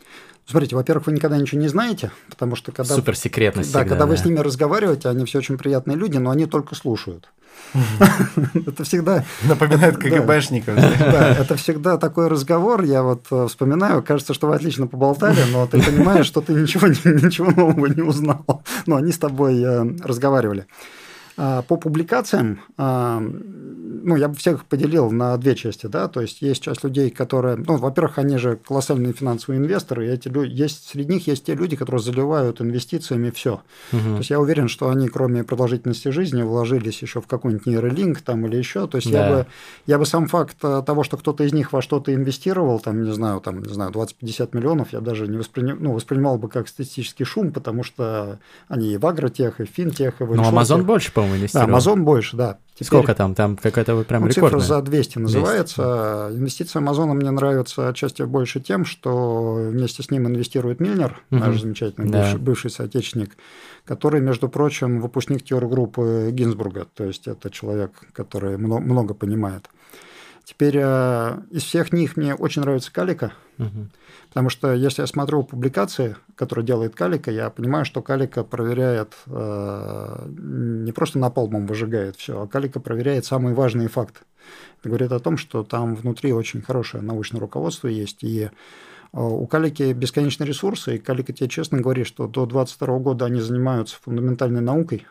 Смотрите, во-первых, вы никогда ничего не знаете, потому что когда... Суперсекретность. Да, когда да. вы с ними разговариваете, они все очень приятные люди, но они только слушают. Это всегда... Напоминает КГБшников. Да, это всегда такой разговор. Я вот э, вспоминаю, кажется, что вы отлично поболтали, но ты понимаешь, что ты ничего, ничего нового не узнал. Но они с тобой э, разговаривали. А, по публикациям, а, ну, я бы всех поделил на две части, да, то есть есть часть людей, которые, ну, во-первых, они же колоссальные финансовые инвесторы, и эти люди, есть, среди них есть те люди, которые заливают инвестициями все. Угу. То есть я уверен, что они, кроме продолжительности жизни, вложились еще в какой-нибудь нейролинк там или еще, то есть да. я, бы, я бы сам факт э, того, что кто-то из них во что-то инвестировал, там, не знаю, там, не знаю, 20-50 миллионов, я даже не воспринимал, ну, воспринимал бы как статистический шум, потому что они и в агротех, и в финтех, и в Ну, Amazon больше, по-моему, по-моему, инвестировал. Да, Amazon больше, да. Теперь... Сколько там? Там какая-то прям ну, рекордная. Цифра за 200 называется. 200. Инвестиции Амазона мне нравятся отчасти больше тем, что вместе с ним инвестирует Мильнер, угу. наш замечательный да. бывший, бывший соотечественник, который, между прочим, выпускник теор-группы Гинзбурга. То есть это человек, который много, много понимает. Теперь э, из всех них мне очень нравится Калика, угу. потому что если я смотрю публикации, которые делает Калика, я понимаю, что Калика проверяет э, не просто напалмом выжигает все, а Калика проверяет самые важные факты. Это говорит о том, что там внутри очень хорошее научное руководство есть, и э, у Калики бесконечные ресурсы, и Калика тебе честно говорит, что до 2022 года они занимаются фундаментальной наукой,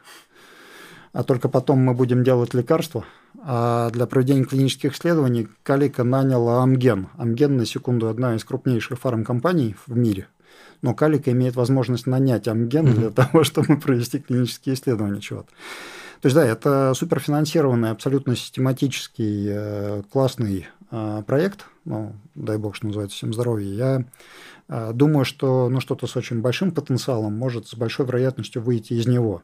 а только потом мы будем делать лекарства. А для проведения клинических исследований Калика наняла Амген. Амген, на секунду, одна из крупнейших фармкомпаний в мире. но Калика имеет возможность нанять Амген mm-hmm. для того, чтобы провести клинические исследования чего-то. То есть, да, это суперфинансированный, абсолютно систематический, э, классный э, проект, ну, дай бог, что называется, всем здоровья. Я э, думаю, что ну, что-то с очень большим потенциалом может с большой вероятностью выйти из него.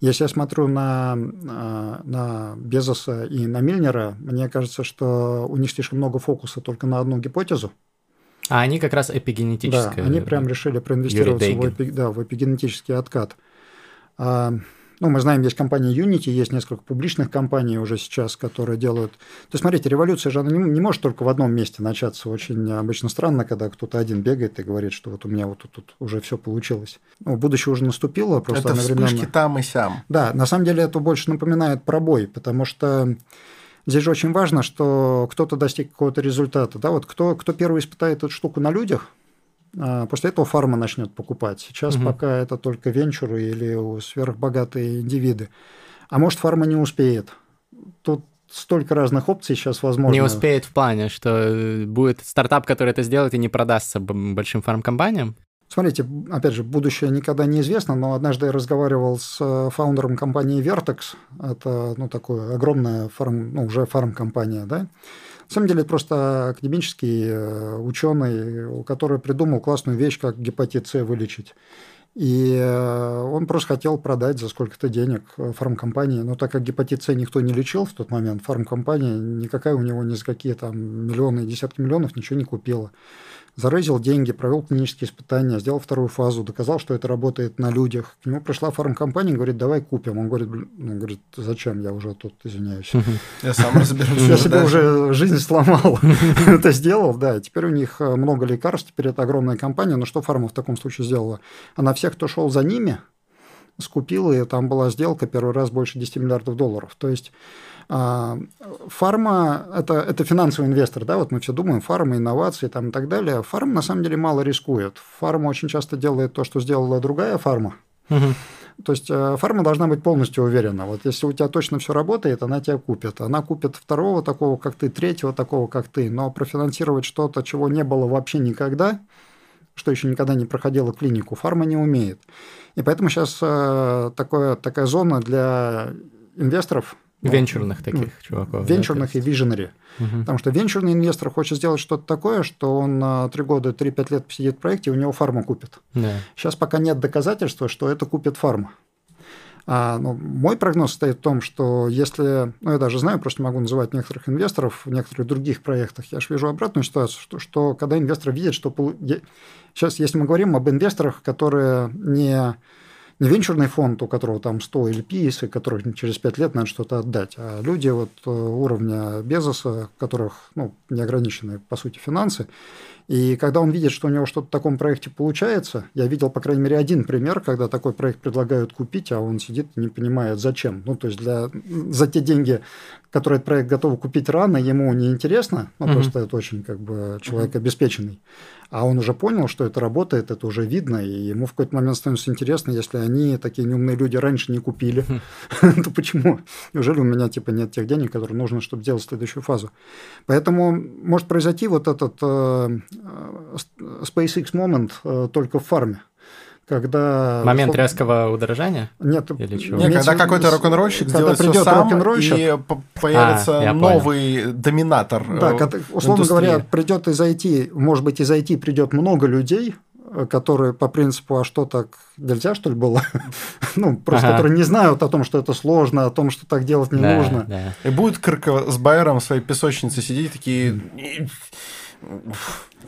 Если я смотрю на, на Безоса и на Мильнера, мне кажется, что у них слишком много фокуса только на одну гипотезу. А они как раз эпигенетическая. Да, они прям решили проинвестироваться в, эпи, да, в эпигенетический откат. Ну, мы знаем, есть компания Unity, есть несколько публичных компаний уже сейчас, которые делают... То есть, смотрите, революция же она не, не может только в одном месте начаться. Очень обычно странно, когда кто-то один бегает и говорит, что вот у меня вот тут, тут уже все получилось. Ну, будущее уже наступило, просто это одновременно... вспышки там и сям. Да, на самом деле это больше напоминает пробой, потому что здесь же очень важно, что кто-то достиг какого-то результата. Да, вот кто, кто первый испытает эту штуку на людях, После этого фарма начнет покупать. Сейчас угу. пока это только венчуры или сверхбогатые индивиды. А может, фарма не успеет. Тут столько разных опций сейчас возможно. Не успеет в плане, что э, будет стартап, который это сделает и не продастся большим фармкомпаниям? Смотрите, опять же, будущее никогда не известно, но однажды я разговаривал с э, фаундером компании Vertex. Это ну, такое огромная фарм, ну, уже фармкомпания, да? На самом деле, это просто академический э, ученый, который придумал классную вещь, как гепатит С вылечить. И э, он просто хотел продать за сколько-то денег фармкомпании. Но так как гепатит С никто не лечил в тот момент, фармкомпания никакая у него ни за какие там миллионы, десятки миллионов ничего не купила зарезил деньги, провел клинические испытания, сделал вторую фазу, доказал, что это работает на людях. К нему пришла фармкомпания, говорит, давай купим. Он говорит, ну, говорит, зачем, я уже тут извиняюсь. Я сам разберусь. Я себе уже жизнь сломал. Это сделал, да. Теперь у них э, много лекарств, теперь это огромная компания. Но что фарма в таком случае сделала? Она всех, кто шел за ними, скупила, и там была сделка первый раз больше 10 миллиардов долларов. То есть а, фарма это, – это финансовый инвестор, да, вот мы все думаем, фарма, инновации там, и так далее. Фарма на самом деле мало рискует. Фарма очень часто делает то, что сделала другая фарма. Угу. То есть э, фарма должна быть полностью уверена. Вот если у тебя точно все работает, она тебя купит. Она купит второго такого, как ты, третьего такого, как ты. Но профинансировать что-то, чего не было вообще никогда, что еще никогда не проходило клинику, фарма не умеет. И поэтому сейчас э, такое, такая зона для инвесторов – Венчурных таких ну, чуваков. Венчурных да, и виженери. Угу. Потому что венчурный инвестор хочет сделать что-то такое, что он на 3 года, 3-5 лет посидит в проекте, и у него фарма купит. Да. Сейчас пока нет доказательства, что это купит фарма. А, ну, мой прогноз состоит в том, что если, ну я даже знаю, просто могу называть некоторых инвесторов в некоторых других проектах, я же вижу обратную ситуацию, что, что когда инвестор видит, что... Сейчас, если мы говорим об инвесторах, которые не венчурный фонд, у которого там 100 LPs, и который через 5 лет надо что-то отдать, а люди вот э, уровня Безоса, у которых ну, неограниченные, по сути, финансы, и когда он видит, что у него что-то в таком проекте получается, я видел, по крайней мере, один пример, когда такой проект предлагают купить, а он сидит и не понимает, зачем. Ну, то есть для, за те деньги, которые этот проект готов купить рано, ему не интересно, ну, mm-hmm. просто это очень как бы человек обеспеченный. А он уже понял, что это работает, это уже видно, и ему в какой-то момент становится интересно, если они, такие неумные люди, раньше не купили, то почему? Неужели у меня типа нет тех денег, которые нужно, чтобы сделать следующую фазу? Поэтому может произойти вот этот э, э, SpaceX момент э, только в фарме когда... Момент резкого удорожания? Нет, Или чего? Нет, когда какой-то рок-н-ролльщик сделает все сам, и появится а, новый понял. доминатор. Да, условно говоря, придет из IT, может быть, из IT придет много людей, которые по принципу, а что так нельзя, что ли, было? ну, просто ага. которые не знают о том, что это сложно, о том, что так делать не да, нужно. Да. И будет Кырка с Байером в своей песочнице сидеть такие...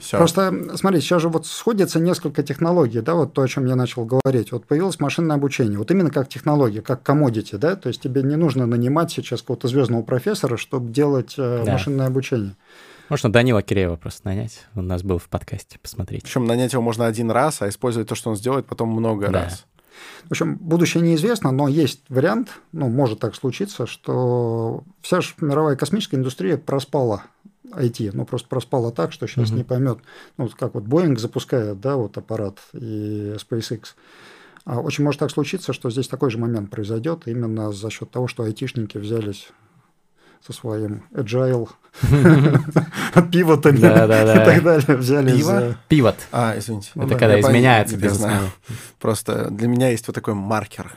Все. Просто, смотри, сейчас же вот сходятся несколько технологий, да, вот то, о чем я начал говорить. Вот появилось машинное обучение, вот именно как технология, как комодити, да, то есть тебе не нужно нанимать сейчас какого-то звездного профессора, чтобы делать э, да. машинное обучение. Можно Данила Киреева просто нанять. Он у нас был в подкасте, посмотреть. Причем нанять его можно один раз, а использовать то, что он сделает, потом много да. раз. В общем, будущее неизвестно, но есть вариант, ну, может так случиться, что вся же мировая космическая индустрия проспала IT, ну просто проспала так, что сейчас угу. не поймет, ну как вот Boeing запускает, да, вот аппарат и SpaceX. А очень может так случиться, что здесь такой же момент произойдет именно за счет того, что айтишники взялись со своим agile пивотами и так далее взяли Пиво? за- Пивот. А, извините. Это да, когда изменяется я знаю. Просто для меня есть вот такой маркер.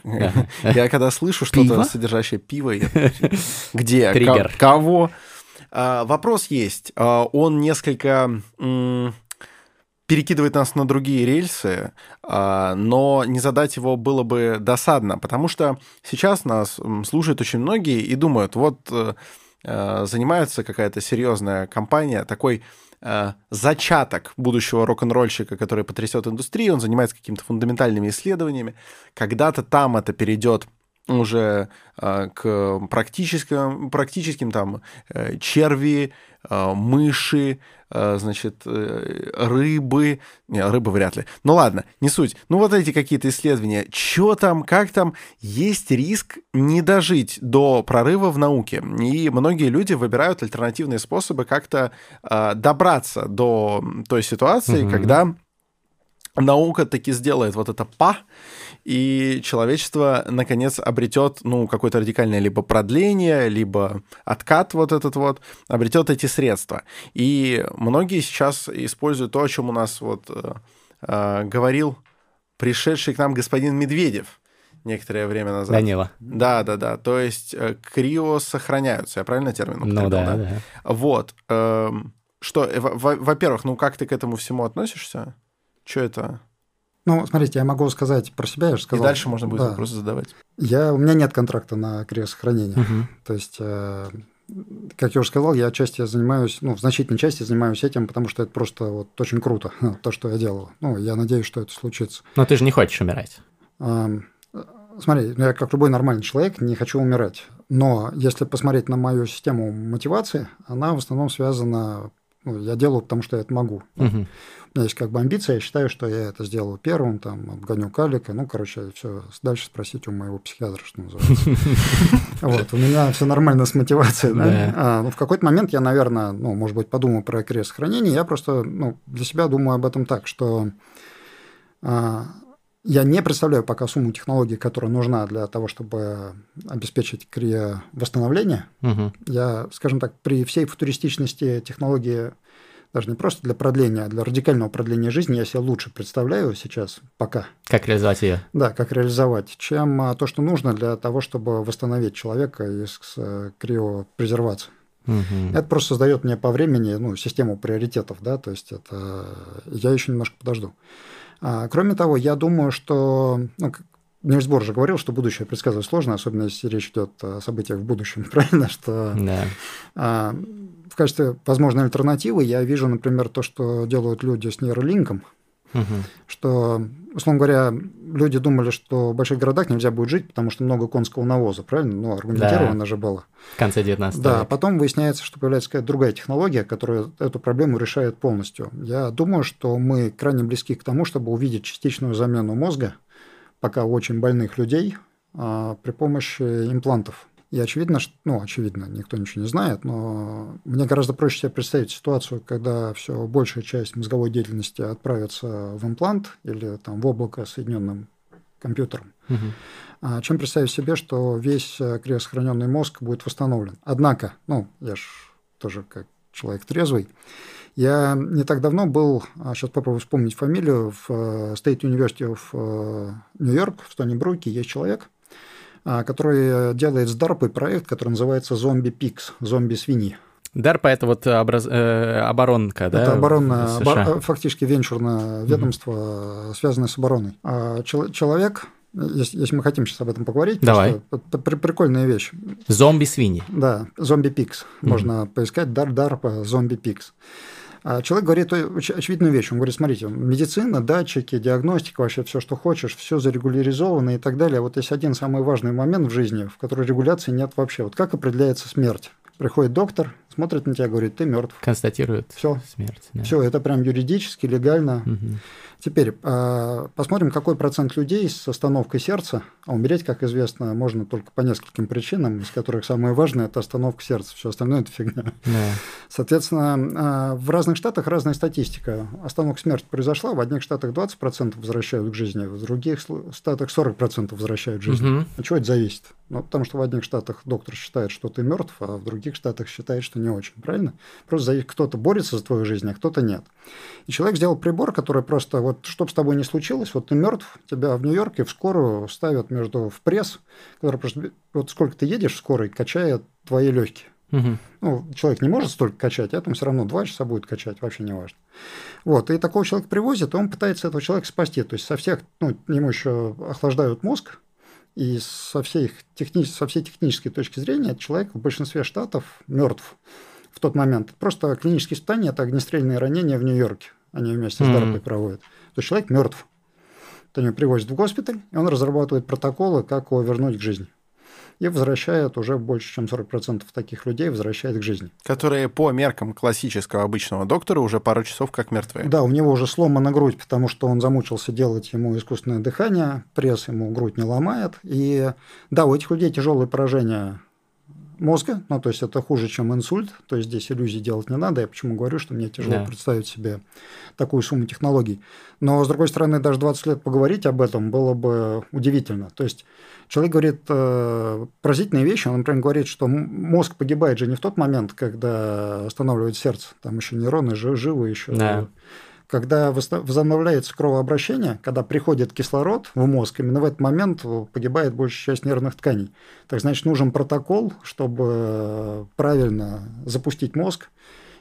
Я когда слышу что-то, содержащее пиво, где, кого? А, Вопрос есть. А, Он несколько перекидывает нас на другие рельсы, а, но не задать его было бы досадно, потому что сейчас нас слушают очень многие и думают, вот э, э, занимается какая-то серьезная компания, такой э, зачаток будущего рок-н-ролльщика, который потрясет индустрию, он занимается какими-то фундаментальными исследованиями. Когда-то там это перейдет уже к практическим, практическим там черви, мыши, значит, э, рыбы. Не, рыбы вряд ли. Ну ладно, не суть. Ну вот эти какие-то исследования. Что там, как там? Есть риск не дожить до прорыва в науке. И многие люди выбирают альтернативные способы как-то э, добраться до той ситуации, Мгм. когда наука таки сделает вот это па, и человечество, наконец, обретет, ну, какое-то радикальное либо продление, либо откат вот этот вот, обретет эти средства. И многие сейчас используют то, о чем у нас вот э, э, говорил пришедший к нам господин Медведев некоторое время назад. Данила. Да, да, да. То есть э, крио сохраняются. Я правильно термин Ну употребил, да, да. Вот. эм, Что, э, во- во-первых, ну как ты к этому всему относишься? Что это? Ну, смотрите, я могу сказать про себя, я же И сказал. дальше можно будет Да. вопросы задавать. Я, у меня нет контракта на криосохранение. Мгм. То есть, э, как я уже сказал, я отчасти занимаюсь, ну, в значительной части занимаюсь этим, потому что это просто вот очень круто, то, что я делаю. Ну, я надеюсь, что это случится. Но ты же не хочешь умирать. Смотри, ну, я как любой нормальный человек не хочу умирать. Но если посмотреть на мою систему мотивации, она в основном связана... Ну, я делаю, потому что я это могу. Мгм. У меня есть как бы амбиция, я считаю, что я это сделаю первым, там, обгоню калика, ну, короче, все, дальше спросите у моего психиатра, что называется. Вот, у меня все нормально с мотивацией, Да. А, Ну, в какой-то момент я, наверное, ну, может быть, подумаю про крест хранения, я просто, ну, для себя думаю об этом так, что а, я не представляю пока сумму технологий, которая нужна для того, чтобы обеспечить крия восстановление. Мгм. Я, скажем так, при всей футуристичности технологии, даже не просто для продления, а для радикального продления жизни, я себе лучше представляю сейчас, пока, Как реализовать ее? да, как реализовать, чем а, то, что нужно для того, чтобы восстановить человека из э, криопрезервации. Мгм. Это просто создает мне по времени ну, систему приоритетов, да, то есть это я еще немножко подожду. А, кроме того, я думаю, что ну, Нильс Бор же говорил, что будущее предсказывать сложно, особенно если речь идет о событиях в будущем, правильно? Что Да. а, в качестве возможной альтернативы я вижу, например, то, что делают люди с нейролинком, Мгм. что, условно говоря, люди думали, что в больших городах нельзя будет жить, потому что много конского навоза, правильно? Ну, аргументированно же было. В конце 19 Да, века. потом выясняется, что появляется какая-то другая технология, которая эту проблему решает полностью. Я думаю, что мы крайне близки к тому, чтобы увидеть частичную замену мозга, пока у очень больных людей, а, при помощи имплантов. И очевидно, что, ну, очевидно, никто ничего не знает, но мне гораздо проще себе представить ситуацию, когда все большая часть мозговой деятельности отправится в имплант или там в облако соединенным компьютером, а, чем представить себе, что весь э, криосохраненный мозг будет восстановлен. Однако, ну, я ж тоже как человек трезвый, я не так давно был, сейчас попробую вспомнить фамилию, в э, State University of э, Нью-Йорк, в Стони Бруке есть человек, а, который делает с DARPA проект, который называется Zombie Pigs, зомби-свиньи. DARPA — это вот образ- э, оборонка, да? Это оборонное, в США? обо- фактически венчурное ведомство, связанное с обороной. А чел- человек, если, если мы хотим сейчас об этом поговорить, Давай. при- прикольная вещь. Зомби-свиньи. Да, зомби пикс. Можно поискать дарпа зомби пикс. А человек говорит оч- очевидную вещь. Он говорит, смотрите, медицина, датчики, диагностика, вообще все, что хочешь, все зарегуляризовано и так далее. Вот есть один самый важный момент в жизни, в которой регуляции нет вообще. Вот как определяется смерть? Приходит доктор, смотрит на тебя, говорит, ты мертв. Констатируют Все, смерть. да. все, это прям юридически, легально. Мгм. Теперь э, посмотрим, какой процент людей с остановкой сердца, а умереть, как известно, можно только по нескольким причинам, из которых самое важное – это остановка сердца, все остальное – это фигня. Да. Соответственно, э, в разных штатах разная статистика. Остановка смерти произошла, в одних штатах 20% возвращают к жизни, в других штатах 40% возвращают к жизни. Угу. От чего это зависит? Ну, потому что в одних штатах доктор считает, что ты мертв, а в других штатах считает, что не очень. Правильно? Просто кто-то борется за твою жизнь, а кто-то нет. И человек сделал прибор, который просто вот, чтобы с тобой не случилось, вот ты мертв, тебя в Нью-Йорке в скорую ставят между в пресс, который просто вот сколько ты едешь в скорой, качает твои легкие. Угу. Ну, человек не может столько качать, а там все равно два часа будет качать, вообще не важно. Вот, и такого человека привозят, и он пытается этого человека спасти. То есть со всех, ну, ему еще охлаждают мозг, и со всей, техни... со всей технической точки зрения человек в большинстве штатов мертв в тот момент. Просто клинические испытания – это огнестрельные ранения в Нью-Йорке. Они вместе mm-hmm. с DARPA проводят. То человек мертв. То его привозят в госпиталь, и он разрабатывает протоколы, как его вернуть к жизни и возвращает уже больше, чем 40% таких людей возвращает к жизни. Которые по меркам классического обычного доктора уже пару часов как мертвые. Да, у него уже сломана грудь, потому что он замучился делать ему искусственное дыхание, пресс ему грудь не ломает. И да, у этих людей тяжелые поражения мозга, ну, то есть это хуже, чем инсульт, то есть здесь иллюзий делать не надо, я почему говорю, что мне тяжело да. представить себе такую сумму технологий. Но, с другой стороны, даже 20 лет поговорить об этом было бы удивительно. То есть человек говорит э, поразительные вещи, он, например, говорит, что мозг погибает же не в тот момент, когда останавливает сердце, там еще нейроны живы еще. Да когда возобновляется кровообращение, когда приходит кислород в мозг, именно в этот момент погибает большая часть нервных тканей. Так значит, нужен протокол, чтобы правильно запустить мозг.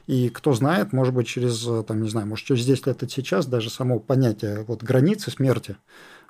И кто знает, может быть, через, там, не знаю, может, через 10 лет от сейчас даже само понятие вот, границы смерти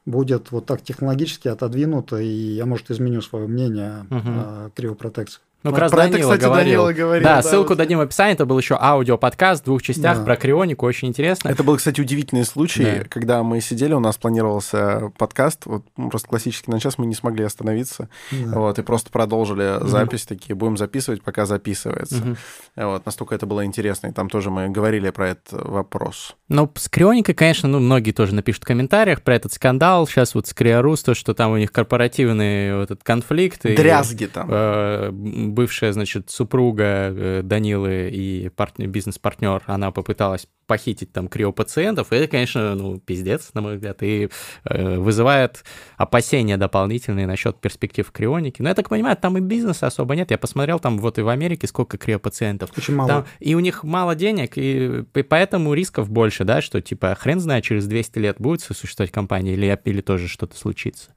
будет вот так технологически отодвинуто, и я, может, изменю свое мнение угу. о криопротекции. Ну, как раз про Данила, это, кстати, говорил. Данила говорил. Да, да ссылку вот. дадим в описании. Это был еще аудиоподкаст в двух частях да. про крионику, очень интересно. Это был, кстати, удивительный случай, да. когда мы сидели, у нас планировался подкаст, вот ну, просто классический на час, мы не смогли остановиться, да. вот, и просто продолжили угу. запись, такие, будем записывать, пока записывается. Угу. Вот, настолько это было интересно, и там тоже мы говорили про этот вопрос. Ну, с крионикой, конечно, ну, многие тоже напишут в комментариях про этот скандал, сейчас вот с Криорус, то, что там у них корпоративный вот этот конфликт. Дрязги и, там. Э, бывшая, значит, супруга э, Данилы и партнер, бизнес-партнер, она попыталась похитить там криопациентов, и это, конечно, ну, пиздец, на мой взгляд, и э, вызывает опасения дополнительные насчет перспектив крионики. Но я так понимаю, там и бизнеса особо нет. Я посмотрел там вот и в Америке сколько криопациентов. Очень мало. Там, и у них мало денег, и, и поэтому рисков больше, да, что типа хрен знает, через 200 лет будет существовать компания или, или тоже что-то случится.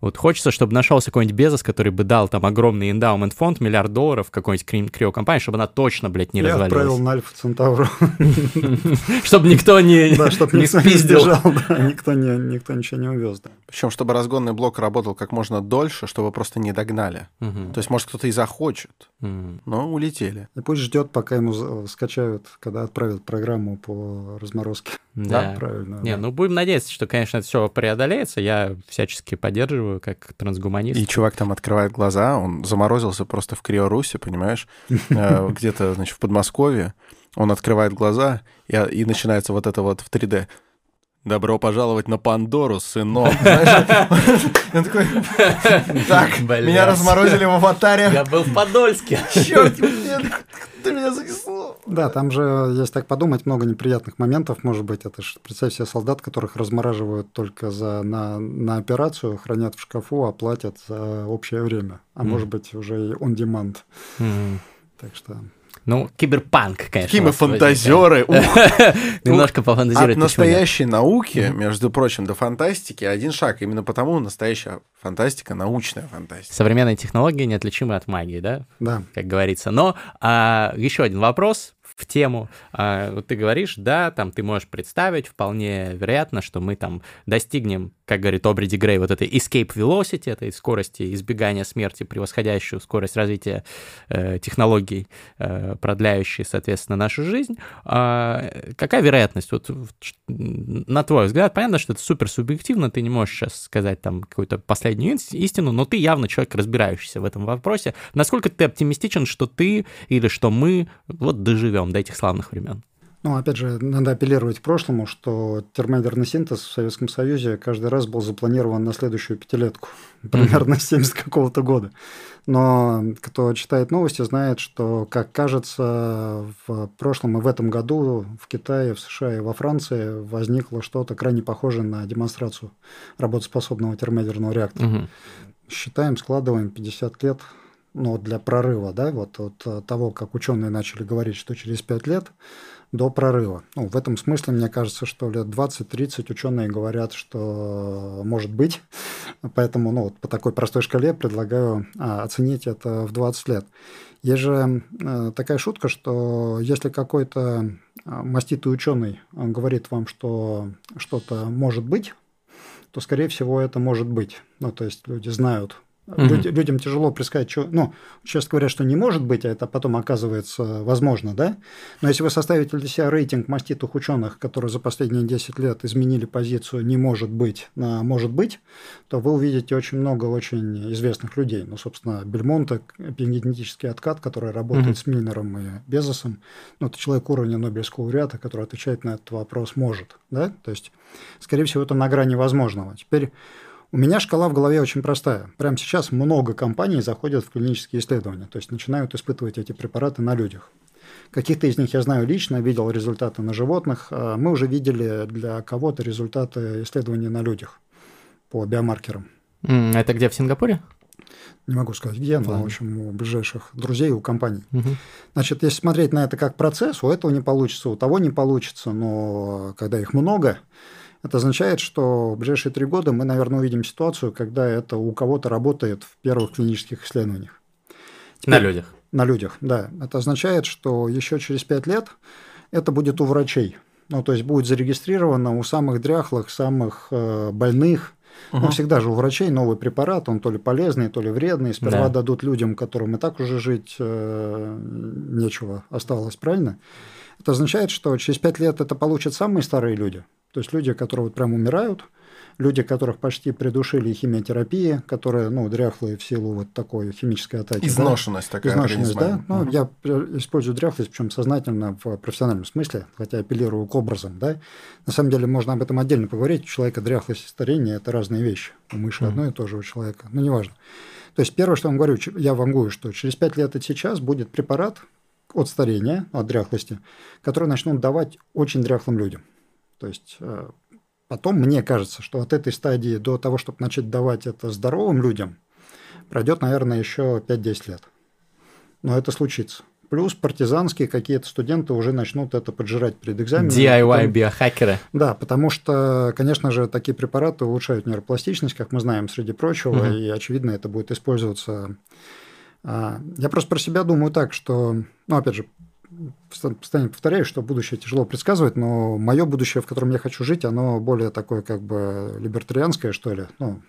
Вот хочется, чтобы нашелся какой-нибудь Безос, который бы дал там огромный эндаумент фонд, миллиард долларов какой-нибудь криокомпании, чтобы она точно, блядь, не Я развалилась. Я отправил на Альфа Центавру. Чтобы никто не Да, чтобы никто не сбежал, никто никто ничего не увез. Причем, чтобы разгонный блок работал как можно дольше, чтобы просто не догнали. То есть, может, кто-то и захочет, но улетели. И пусть ждет, пока ему скачают, когда отправят программу по разморозке. Да, правильно. Не, ну будем надеяться, что, конечно, это все преодолеется. Я всячески поддерживаю как трансгуманист. И чувак там открывает глаза, он заморозился просто в Криорусе, понимаешь, э, где-то, значит, в Подмосковье. Он открывает глаза, и, и начинается вот это вот в 3D. Добро пожаловать на Пандору, сынок. Так, меня разморозили в аватаре. Я был в Подольске. Черт, ты меня занесло. Да, там же, если так подумать, много неприятных моментов, может быть. Это ж, представь себе солдат, которых размораживают только за, на, на операцию, хранят в шкафу, а платят за общее время. А может быть, уже и on demand. Так что ну, киберпанк, конечно. Какие мы фантазеры. Немножко пофантазировать. От настоящей науки, между прочим, до фантастики один шаг. Именно потому настоящая фантастика, научная фантастика. Современные технологии неотличимы от магии, да? Да. Как говорится. Но а, еще один вопрос в тему. А, вот ты говоришь, да, там ты можешь представить, вполне вероятно, что мы там достигнем, как говорит Обриди Грей, вот этой escape velocity, этой скорости избегания смерти, превосходящую скорость развития э, технологий, э, продляющей, соответственно, нашу жизнь. А, какая вероятность? Вот на твой взгляд, понятно, что это супер субъективно, ты не можешь сейчас сказать там какую-то последнюю истину, но ты явно человек, разбирающийся в этом вопросе. Насколько ты оптимистичен, что ты или что мы вот доживем до этих славных времен? Ну, опять же, надо апеллировать к прошлому, что термоядерный синтез в Советском Союзе каждый раз был запланирован на следующую пятилетку, примерно с 70 какого-то года. Но кто читает новости, знает, что, как кажется, в прошлом и в этом году в Китае, в США и во Франции возникло что-то крайне похожее на демонстрацию работоспособного термоядерного реактора. Считаем, складываем 50 лет ну, для прорыва, да, вот от того, как ученые начали говорить, что через 5 лет до прорыва. Ну, в этом смысле, мне кажется, что лет 20-30 ученые говорят, что может быть. Поэтому ну, вот по такой простой шкале предлагаю а, оценить это в 20 лет. Есть же э, такая шутка, что если какой-то а, маститый ученый говорит вам, что что-то может быть, то, скорее всего, это может быть. Ну, то есть люди знают Угу. Люд, людям тяжело предсказать, что, ну, сейчас говорят, что не может быть, а это потом оказывается возможно, да? Но если вы составите для себя рейтинг маститых ученых, которые за последние 10 лет изменили позицию «не может быть» на «может быть», то вы увидите очень много очень известных людей. Ну, собственно, Бельмонта, эпигенетический откат, который работает угу. с Мильнером и Безосом, ну, это человек уровня Нобелевского лауреата, который отвечает на этот вопрос «может», да? То есть, скорее всего, это на грани возможного. Теперь у меня шкала в голове очень простая. Прямо сейчас много компаний заходят в клинические исследования, то есть начинают испытывать эти препараты на людях. Каких-то из них я знаю лично, видел результаты на животных. А мы уже видели для кого-то результаты исследований на людях по биомаркерам. Это где, в Сингапуре? Не могу сказать где, но, Ладно. в общем, у ближайших друзей, у компаний. Угу. Значит, если смотреть на это как процесс, у этого не получится, у того не получится, но когда их много, это означает, что в ближайшие три года мы, наверное, увидим ситуацию, когда это у кого-то работает в первых клинических исследованиях. Теперь, на людях. На людях, да. Это означает, что еще через пять лет это будет у врачей. Ну, то есть будет зарегистрировано у самых дряхлых, самых э, больных. Угу. Ну, всегда же у врачей новый препарат, он то ли полезный, то ли вредный. Сперва да. дадут людям, которым и так уже жить э, нечего осталось, правильно? Это означает, что через пять лет это получат самые старые люди – то есть люди, которые вот прям умирают, люди, которых почти придушили химиотерапии, которые, ну, дряхлые в силу вот такой химической атаки. Изношенность да? такая. Изношенность, да. Ну, угу. я использую дряхлость, причем сознательно в профессиональном смысле, хотя апеллирую к образам, да. На самом деле можно об этом отдельно поговорить. У человека дряхлость и старение – это разные вещи. У мыши угу. одно и то же у человека. Ну, неважно. То есть первое, что я вам говорю, я вам говорю, что через 5 лет от сейчас будет препарат от старения, от дряхлости, который начнут давать очень дряхлым людям. То есть э, потом мне кажется, что от этой стадии до того, чтобы начать давать это здоровым людям, пройдет, наверное, еще 5-10 лет. Но это случится. Плюс партизанские какие-то студенты уже начнут это поджирать перед экзаменом. DIY потом... биохакеры. Да, потому что, конечно же, такие препараты улучшают нейропластичность, как мы знаем, среди прочего, угу. и, очевидно, это будет использоваться. А, я просто про себя думаю так, что, ну, опять же, постоянно повторяю, что будущее тяжело предсказывать, но мое будущее, в котором я хочу жить, оно более такое как бы либертарианское, что ли. Ну,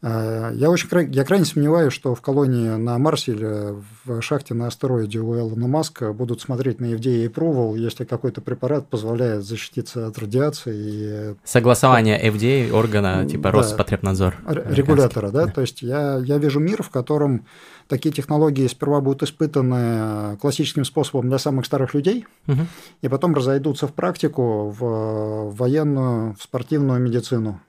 я очень я крайне сомневаюсь, что в колонии на Марсе или в шахте на астероиде у Элона Маска будут смотреть на FDA и Approval, если какой-то препарат позволяет защититься от радиации. И... Согласование FDA органа типа да, Роспотребнадзор. Регулятора, да? да. То есть я, я вижу мир, в котором такие технологии сперва будут испытаны классическим способом для самых старых людей, угу. и потом разойдутся в практику, в военную, в спортивную медицину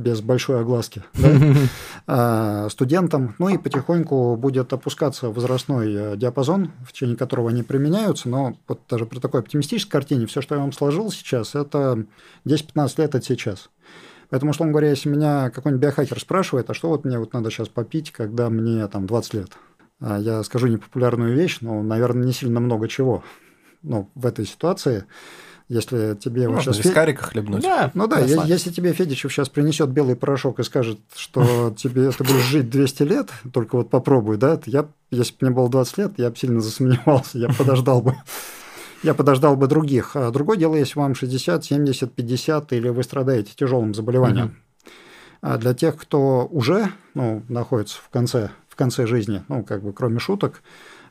без большой огласки да, студентам. Ну и потихоньку будет опускаться возрастной э, диапазон, в течение которого они применяются. Но вот даже при такой оптимистической картине все, что я вам сложил сейчас, это 10-15 лет от сейчас. Поэтому, условно говоря, если меня какой-нибудь биохакер спрашивает, а что вот мне вот надо сейчас попить, когда мне там 20 лет, а я скажу непопулярную вещь, но, наверное, не сильно много чего. Ну, в этой ситуации, если тебе Можно вот сейчас... вискарика хлебнуть. Да, ну да, я, если тебе Федичев сейчас принесет белый порошок и скажет, что тебе ты будешь жить 200 лет, только вот попробуй, да, я, если бы мне было 20 лет, я бы сильно засомневался, я подождал бы я подождал бы других. А другое дело, если вам 60, 70, 50 или вы страдаете тяжелым заболеванием. А для тех, кто уже ну, находится в конце, в конце жизни, ну, как бы кроме шуток,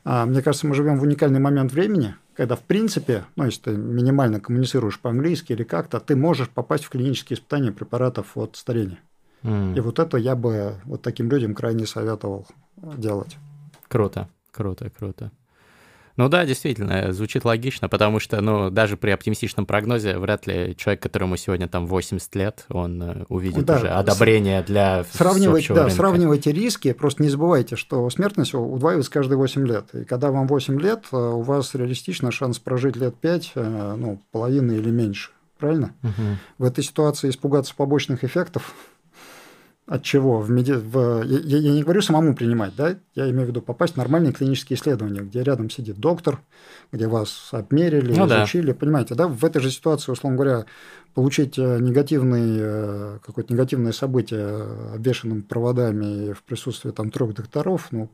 а, мне кажется, мы живем в уникальный момент времени, когда, в принципе, ну, если ты минимально коммуницируешь по-английски или как-то, ты можешь попасть в клинические испытания препаратов от старения. Mm. И вот это я бы вот таким людям крайне советовал делать. Круто, круто, круто. Ну да, действительно, звучит логично, потому что, ну, даже при оптимистичном прогнозе вряд ли человек, которому сегодня там 80 лет, он э, увидит да, уже одобрение для сравнивать, Да, рынка. сравнивайте риски, просто не забывайте, что смертность удваивается каждые 8 лет. И когда вам 8 лет, э, у вас реалистично шанс прожить лет 5, э, ну, половины или меньше. Правильно? Угу. В этой ситуации испугаться побочных эффектов от чего? В меди... в... Я, я не говорю самому принимать, да? Я имею в виду попасть в нормальные клинические исследования, где рядом сидит доктор, где вас обмерили, ну, изучили, да. понимаете, да? В этой же ситуации, условно говоря, получить э, негативный, э, какое-то негативное событие обвешенным проводами в присутствии там трех докторов, ну,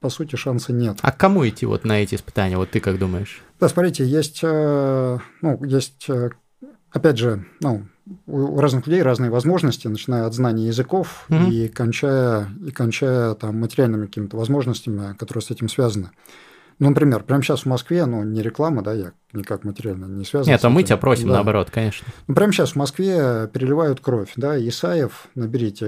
по сути, шанса нет. А к кому идти вот на эти испытания? Вот ты как думаешь? Да, смотрите, есть, э, ну, есть, опять же, ну, у разных людей разные возможности, начиная от знания языков mm-hmm. и кончая, и кончая там, материальными какими-то возможностями, которые с этим связаны. Ну, например, прямо сейчас в Москве, ну, не реклама, да, я никак материально не связан. Нет, а мы тебя просим, да. наоборот, конечно. Ну, прямо сейчас в Москве переливают кровь, да, Исаев, наберите,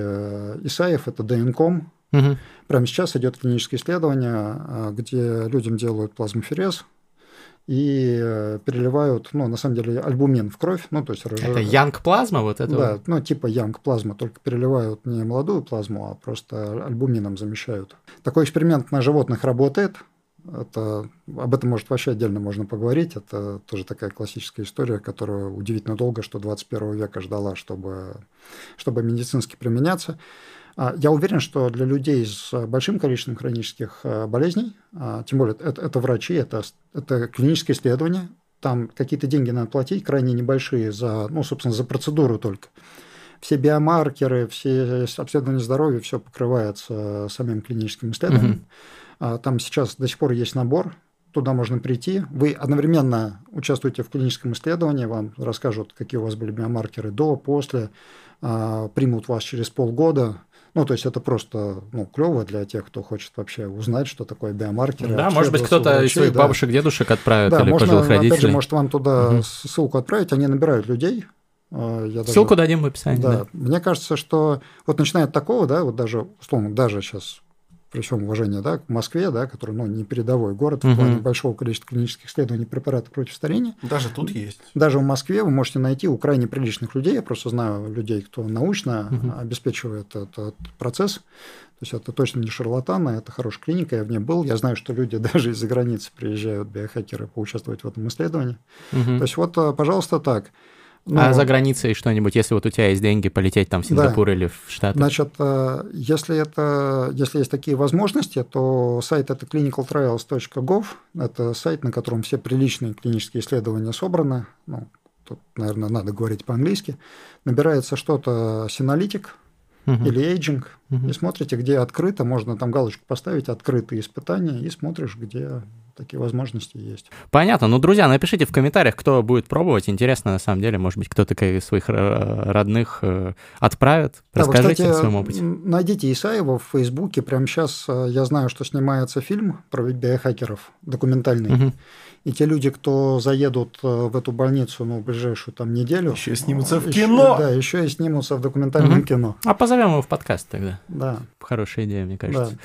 Исаев – это ДНКом, угу. прямо сейчас идет клиническое исследование, а, где людям делают плазмоферез, и э, переливают, ну, на самом деле, альбумин в кровь. Ну, то есть, это янг плазма вот это? Да, ну, типа янг плазма, только переливают не молодую плазму, а просто альбумином замещают. Такой эксперимент на животных работает. Это, об этом, может, вообще отдельно можно поговорить. Это тоже такая классическая история, которая удивительно долго, что 21 века ждала, чтобы, чтобы медицински применяться. А, я уверен, что для людей с большим количеством хронических э, болезней, а, тем более это, это врачи, это, это клиническое исследование, там какие-то деньги надо платить, крайне небольшие, за, ну, собственно, за процедуру только. Все биомаркеры, все обследования здоровья, все покрывается самим клиническим исследованием. Mm-hmm. Там сейчас до сих пор есть набор, туда можно прийти. Вы одновременно участвуете в клиническом исследовании, вам расскажут, какие у вас были биомаркеры до, после, примут вас через полгода, ну, то есть это просто ну, клево для тех, кто хочет вообще узнать, что такое биомаркеры. Да, может быть, кто-то из своих да. бабушек, дедушек отправит да, или можно, пожилых родителей. Опять же, может, вам туда угу. ссылку отправить, они набирают людей. А, я Ссылку даже, дадим в описании. Да, да. Мне кажется, что вот начиная от такого, да, вот даже, условно, даже сейчас при всем уважении да, к Москве, да, который ну, не передовой город угу. в плане большого количества клинических исследований препаратов против старения. Даже тут есть. Даже в Москве вы можете найти у крайне приличных людей, я просто знаю людей, кто научно угу. обеспечивает этот процесс. То есть это точно не шарлатаны, это хорошая клиника, я в ней был. Я знаю, что люди даже из-за границы приезжают, биохакеры, поучаствовать в этом исследовании. Угу. То есть вот, э, пожалуйста, так. Ну, а за границей что-нибудь, если вот у тебя есть деньги полететь там в Сингапур да. или в Штаты? Значит, э, если, это, если есть такие возможности, то сайт это clinicaltrials.gov, это сайт, на котором все приличные клинические исследования собраны, ну, тут, наверное, надо говорить по-английски, набирается что-то синалитик, угу. или эйджинг, угу. и смотрите, где открыто, можно там галочку поставить «открытые испытания», и смотришь, где такие возможности есть. Понятно. Ну, друзья, напишите в комментариях, кто будет пробовать. Интересно, на самом деле, может быть, кто-то своих родных э, отправит. Расскажите да, вы, кстати, о своем опыте. Найдите Исаева в Фейсбуке. Прямо сейчас э, я знаю, что снимается фильм про биохакеров, документальный. Угу. И те люди, кто заедут э, в эту больницу ну, в ближайшую там неделю... Еще снимутся в кино! Еще, да, еще и снимутся в документальном угу. кино. А позовем его в подкаст тогда. Да. Хорошая идея, мне кажется. Да.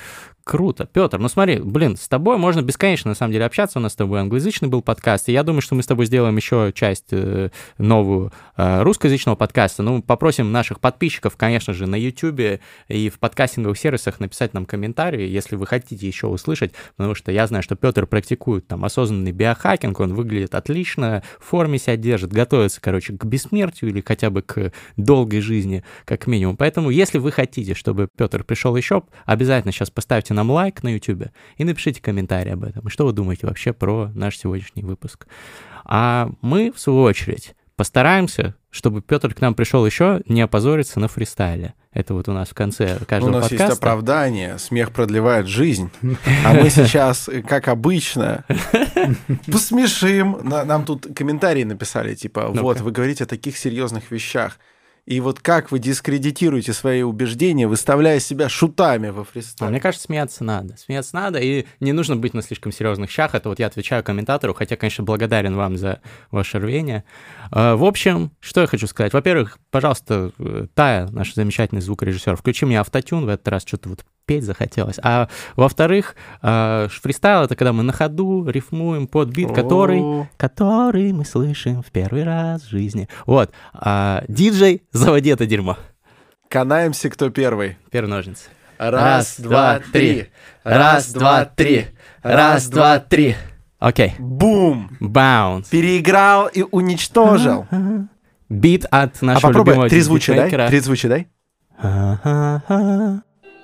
Круто. Петр, ну смотри, блин, с тобой можно бесконечно, на самом деле, общаться. У нас с тобой англоязычный был подкаст, и я думаю, что мы с тобой сделаем еще часть э, новую э, русскоязычного подкаста. Ну, попросим наших подписчиков, конечно же, на YouTube и в подкастинговых сервисах написать нам комментарии, если вы хотите еще услышать, потому что я знаю, что Петр практикует там осознанный биохакинг, он выглядит отлично, в форме себя держит, готовится, короче, к бессмертию или хотя бы к долгой жизни, как минимум. Поэтому, если вы хотите, чтобы Петр пришел еще, обязательно сейчас поставьте поставьте нам лайк на YouTube и напишите комментарий об этом. И что вы думаете вообще про наш сегодняшний выпуск? А мы, в свою очередь, постараемся, чтобы Петр к нам пришел еще, не опозориться на фристайле. Это вот у нас в конце каждого У нас подкаста. есть оправдание, смех продлевает жизнь. А мы сейчас, как обычно, посмешим. Нам тут комментарии написали, типа, вот, вы говорите о таких серьезных вещах. И вот как вы дискредитируете свои убеждения, выставляя себя шутами во фристайле? А мне кажется, смеяться надо. Смеяться надо, и не нужно быть на слишком серьезных щах. Это вот я отвечаю комментатору, хотя, конечно, благодарен вам за ваше рвение. А, в общем, что я хочу сказать. Во-первых, пожалуйста, Тая, наш замечательный звукорежиссер, включи мне автотюн. В этот раз что-то вот петь захотелось. А во-вторых, э, фристайл — это когда мы на ходу рифмуем под бит, который, который мы слышим в первый раз в жизни. Вот. А диджей, заводи это дерьмо. Канаемся, кто первый. Первый ножницы. Раз, два, три. Раз, два, три. Раз, два, три. Окей. Бум! Баунс. Переиграл и уничтожил. Бит от А нашего попробуй любимого три звучия дай. Три звучия дай.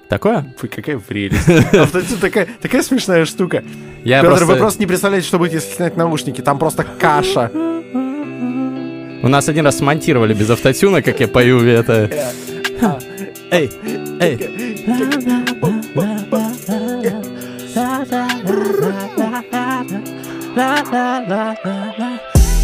Такое? Фу, какая прелесть. Автотюн такая, такая смешная штука. Я Петр, просто... вы просто не представляете, что будет, если снять наушники. Там просто каша. У нас один раз смонтировали без автотюна, как я пою это. Эй, эй.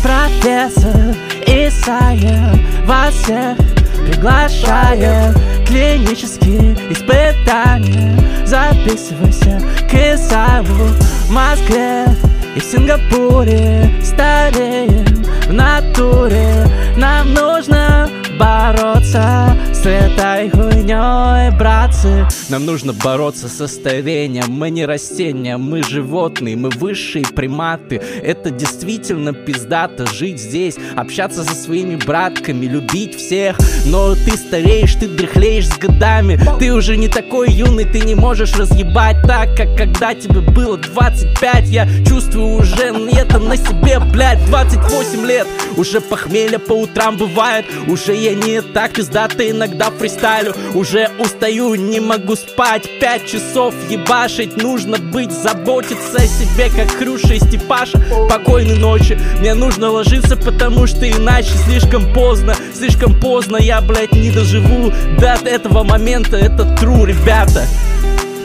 Профессор Исаев вас всех приглашает Клинические испытания. Записывайся к Исаеву в Москве и в Сингапуре. Стареем в натуре Нам нужно бороться с этой хуйней, братцы. Нам нужно бороться со старением Мы не растения, мы животные Мы высшие приматы. Это действительно пиздато Жить здесь, общаться со своими братками Любить всех. Но ты стареешь, ты дряхлеешь с годами. Ты уже не такой юный Ты не можешь разъебать так, как когда тебе было 25 Я чувствую уже это на себе, блядь 28 лет. Уже похмелье по утрам бывает. Уже я не так пиздато иногда фристайлю. Уже устаю, не могу спать. Пять часов ебашить. Нужно быть, заботиться о себе Как Хрюша и Степаша. Покойной ночи. Мне нужно ложиться, потому что иначе Слишком поздно, слишком поздно Я, блядь, не доживу до этого момента. Это true, ребята.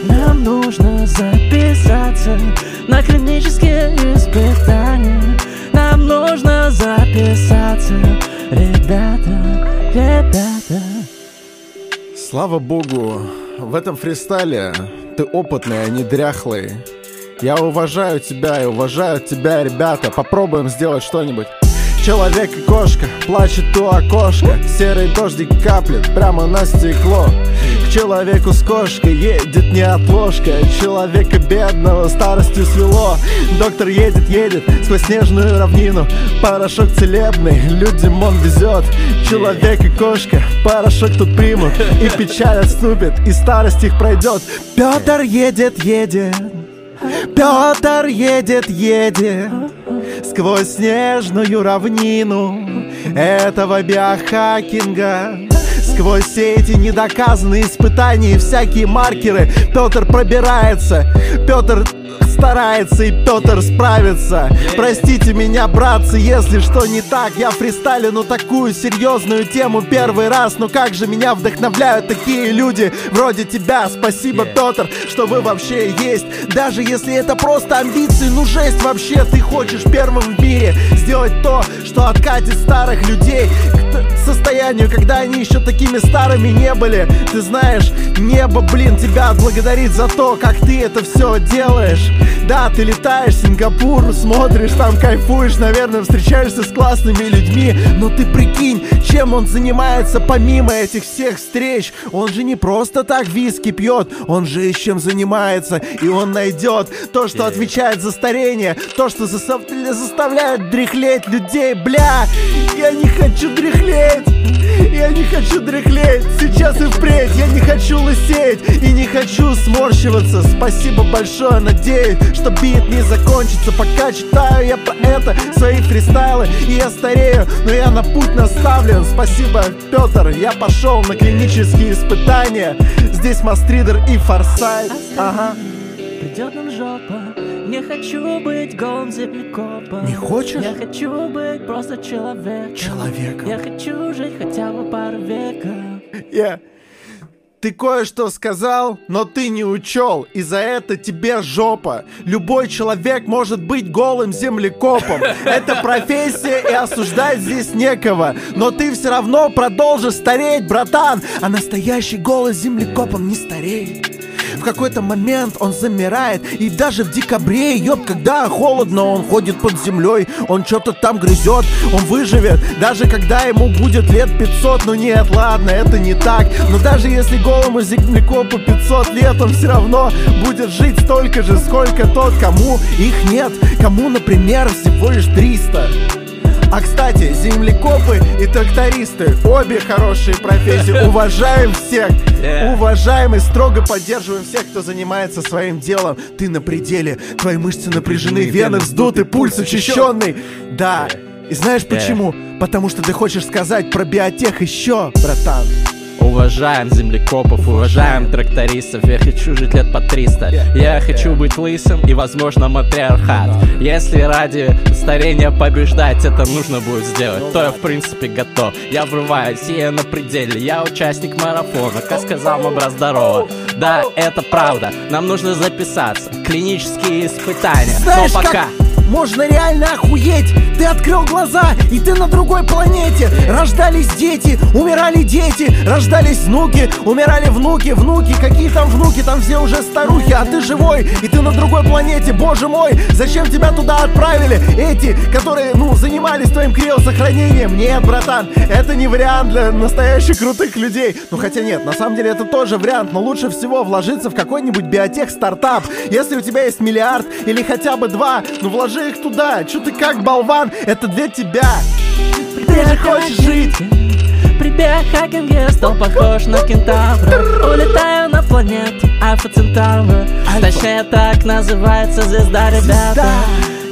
Нам нужно записаться на клинические испытания. Нам нужно записаться, ребята, ребята Слава богу, в этом фристайле ты опытный, а не дряхлый. Я уважаю тебя и уважаю тебя, ребята. Попробуем сделать что-нибудь. Человек и кошка, плачет у окошка. Серый дождик каплет прямо на стекло. К человеку с кошкой едет не отложка. Человека бедного старостью свело. Доктор едет, едет сквозь снежную равнину. Порошок целебный, людям он везет. Человек и кошка, порошок тут примут. И печаль отступит, и старость их пройдет. Петр едет, едет Петр едет, едет Сквозь снежную равнину Этого биохакинга. Сквозь все эти недоказанные испытания и всякие маркеры. Петр пробирается. Петр старается и Петр справится. Простите меня, братцы, если что не так. Я фристайлю, ну такую серьезную тему первый раз. Ну как же меня вдохновляют такие люди вроде тебя? Спасибо, Петр, что вы вообще есть. Даже если это просто амбиции, ну жесть вообще. Ты хочешь первым в мире сделать то, что откатит старых людей к состоянию, когда они еще такими старыми не были. Ты знаешь, небо, блин, тебя отблагодарит за то, как ты это все делаешь. Да, ты летаешь в Сингапур, смотришь там, кайфуешь, наверное, встречаешься с классными людьми. Но ты прикинь, чем он занимается помимо этих всех встреч? Он же не просто так виски пьет, он же и чем занимается И он найдет то, что отвечает за старение То, что заставляет дряхлеть людей, бля Я не хочу дряхлеть я не хочу дряхлеть, сейчас и впредь. Я не хочу лысеть и не хочу сморщиваться. Спасибо большое, надеюсь, что бит не закончится. Пока читаю я про это свои фристайлы И я старею, но я на путь наставлен. Спасибо, Петр, я пошел на клинические испытания. Здесь мастридер и форсайт. Ага. Придет нам жопа Не хочу быть голым землекопом Не хочешь? Я хочу быть просто человеком Человеком. Я хочу жить хотя бы пару веков Я... Ты кое-что сказал, но ты не учел, и за это тебе жопа. Любой человек может быть голым землекопом. Это профессия, и осуждать здесь некого. Но ты все равно продолжишь стареть, братан. А настоящий голый землекопом не стареет. В какой-то момент он замирает. И даже в декабре, ёб, когда холодно, он ходит под землей, он что-то там грызет, он выживет, даже когда ему будет лет 500. Ну нет, ладно, это не так. Но даже если голому землекопу 500 лет, он все равно будет жить столько же, сколько тот, кому их нет. Кому, например, всего лишь 300. А кстати, землекопы и трактористы Обе хорошие профессии. Уважаем всех. Yeah. Уважаем и строго поддерживаем всех, кто занимается своим делом. Ты на пределе, твои мышцы напряжены Вены вздуты, пульс учащенный. Да, и знаешь почему? Потому что ты хочешь сказать про биотех еще, братан Уважаем землекопов, уважаем трактористов. Я хочу жить лет по 300 Я хочу быть лысым и, возможно, матриархат. Если ради старения побеждать это нужно будет сделать. То я, в принципе, готов. Я врываюсь, я на пределе. Я участник марафона, как сказал Мабра здорово Да, это правда, нам нужно записаться. Клинические испытания. Знаешь, Но пока... как можно реально охуеть. Ты открыл глаза, и ты на другой планете. Рождались дети, умирали дети. Рождались внуки, умирали внуки. Внуки, какие там внуки, там все уже старухи А ты живой, и ты на другой планете. Боже мой, зачем тебя туда отправили? Эти, которые, ну, занимались твоим криосохранением. Нет, братан, это не вариант для настоящих крутых людей. Ну хотя нет, на самом деле это тоже вариант Но лучше всего вложиться в какой-нибудь биотех-стартап. Если у тебя есть миллиард или хотя бы два Ну вложи их туда, чё ты как болван, это для тебя. Ты же хочешь жить. Прибег хакинге стал похож на кентавра. Улетаю на планету Альфа. Центавра Точнее так называется звезда, ребята.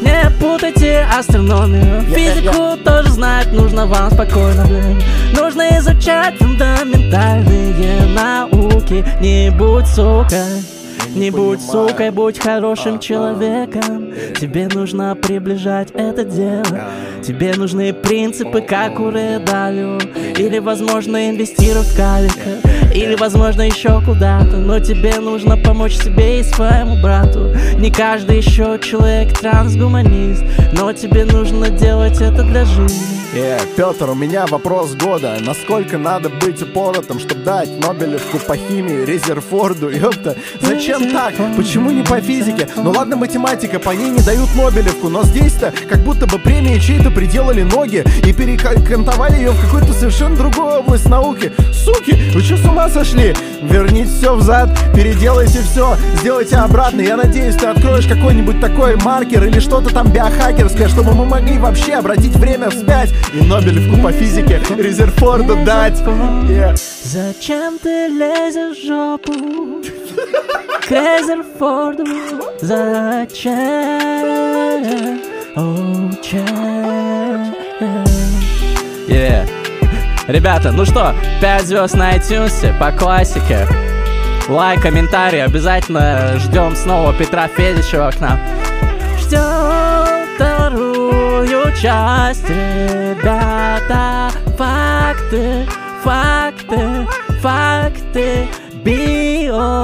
Не путайте астрономию. Физику тоже знать нужно вам спокойно, блин. Нужно изучать фундаментальные науки. Не будь сукой не будь сукой, будь хорошим человеком. Тебе нужно приближать это дело. Тебе нужны принципы, как у Редалю. Или, возможно, инвестировать в кавика. Или, возможно, еще куда-то. Но тебе нужно помочь себе и своему брату. Не каждый еще человек трансгуманист. Но тебе нужно делать это для жизни Э, Петр, у меня вопрос года Насколько надо быть упоротым, чтобы дать Нобелевку по химии Резерфорду, ёпта Зачем так? Почему не по физике? Ну ладно, математика, по ней не дают Нобелевку Но здесь-то как будто бы премии чьи-то приделали ноги И перекантовали ее в какую-то совершенно другую область науки Суки, вы что с ума сошли? Верните все взад, переделайте все, сделайте обратно Я надеюсь, ты откроешь какой-нибудь такой маркер Или что-то там биохакерское Чтобы мы могли вообще обратить время вспять И Нобелевку по физике Резерфорду дать Yeah. Зачем ты лезешь в жопу? К Резерфорду Зачем? Yeah. Ребята, ну что, 5 звезд на iTunes по классике. Лайк, комментарий, обязательно ждем снова Петра Федичева к нам. Ждем вторую часть, ребята Факты, факты, факты Биомаркер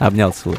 Обнял целую.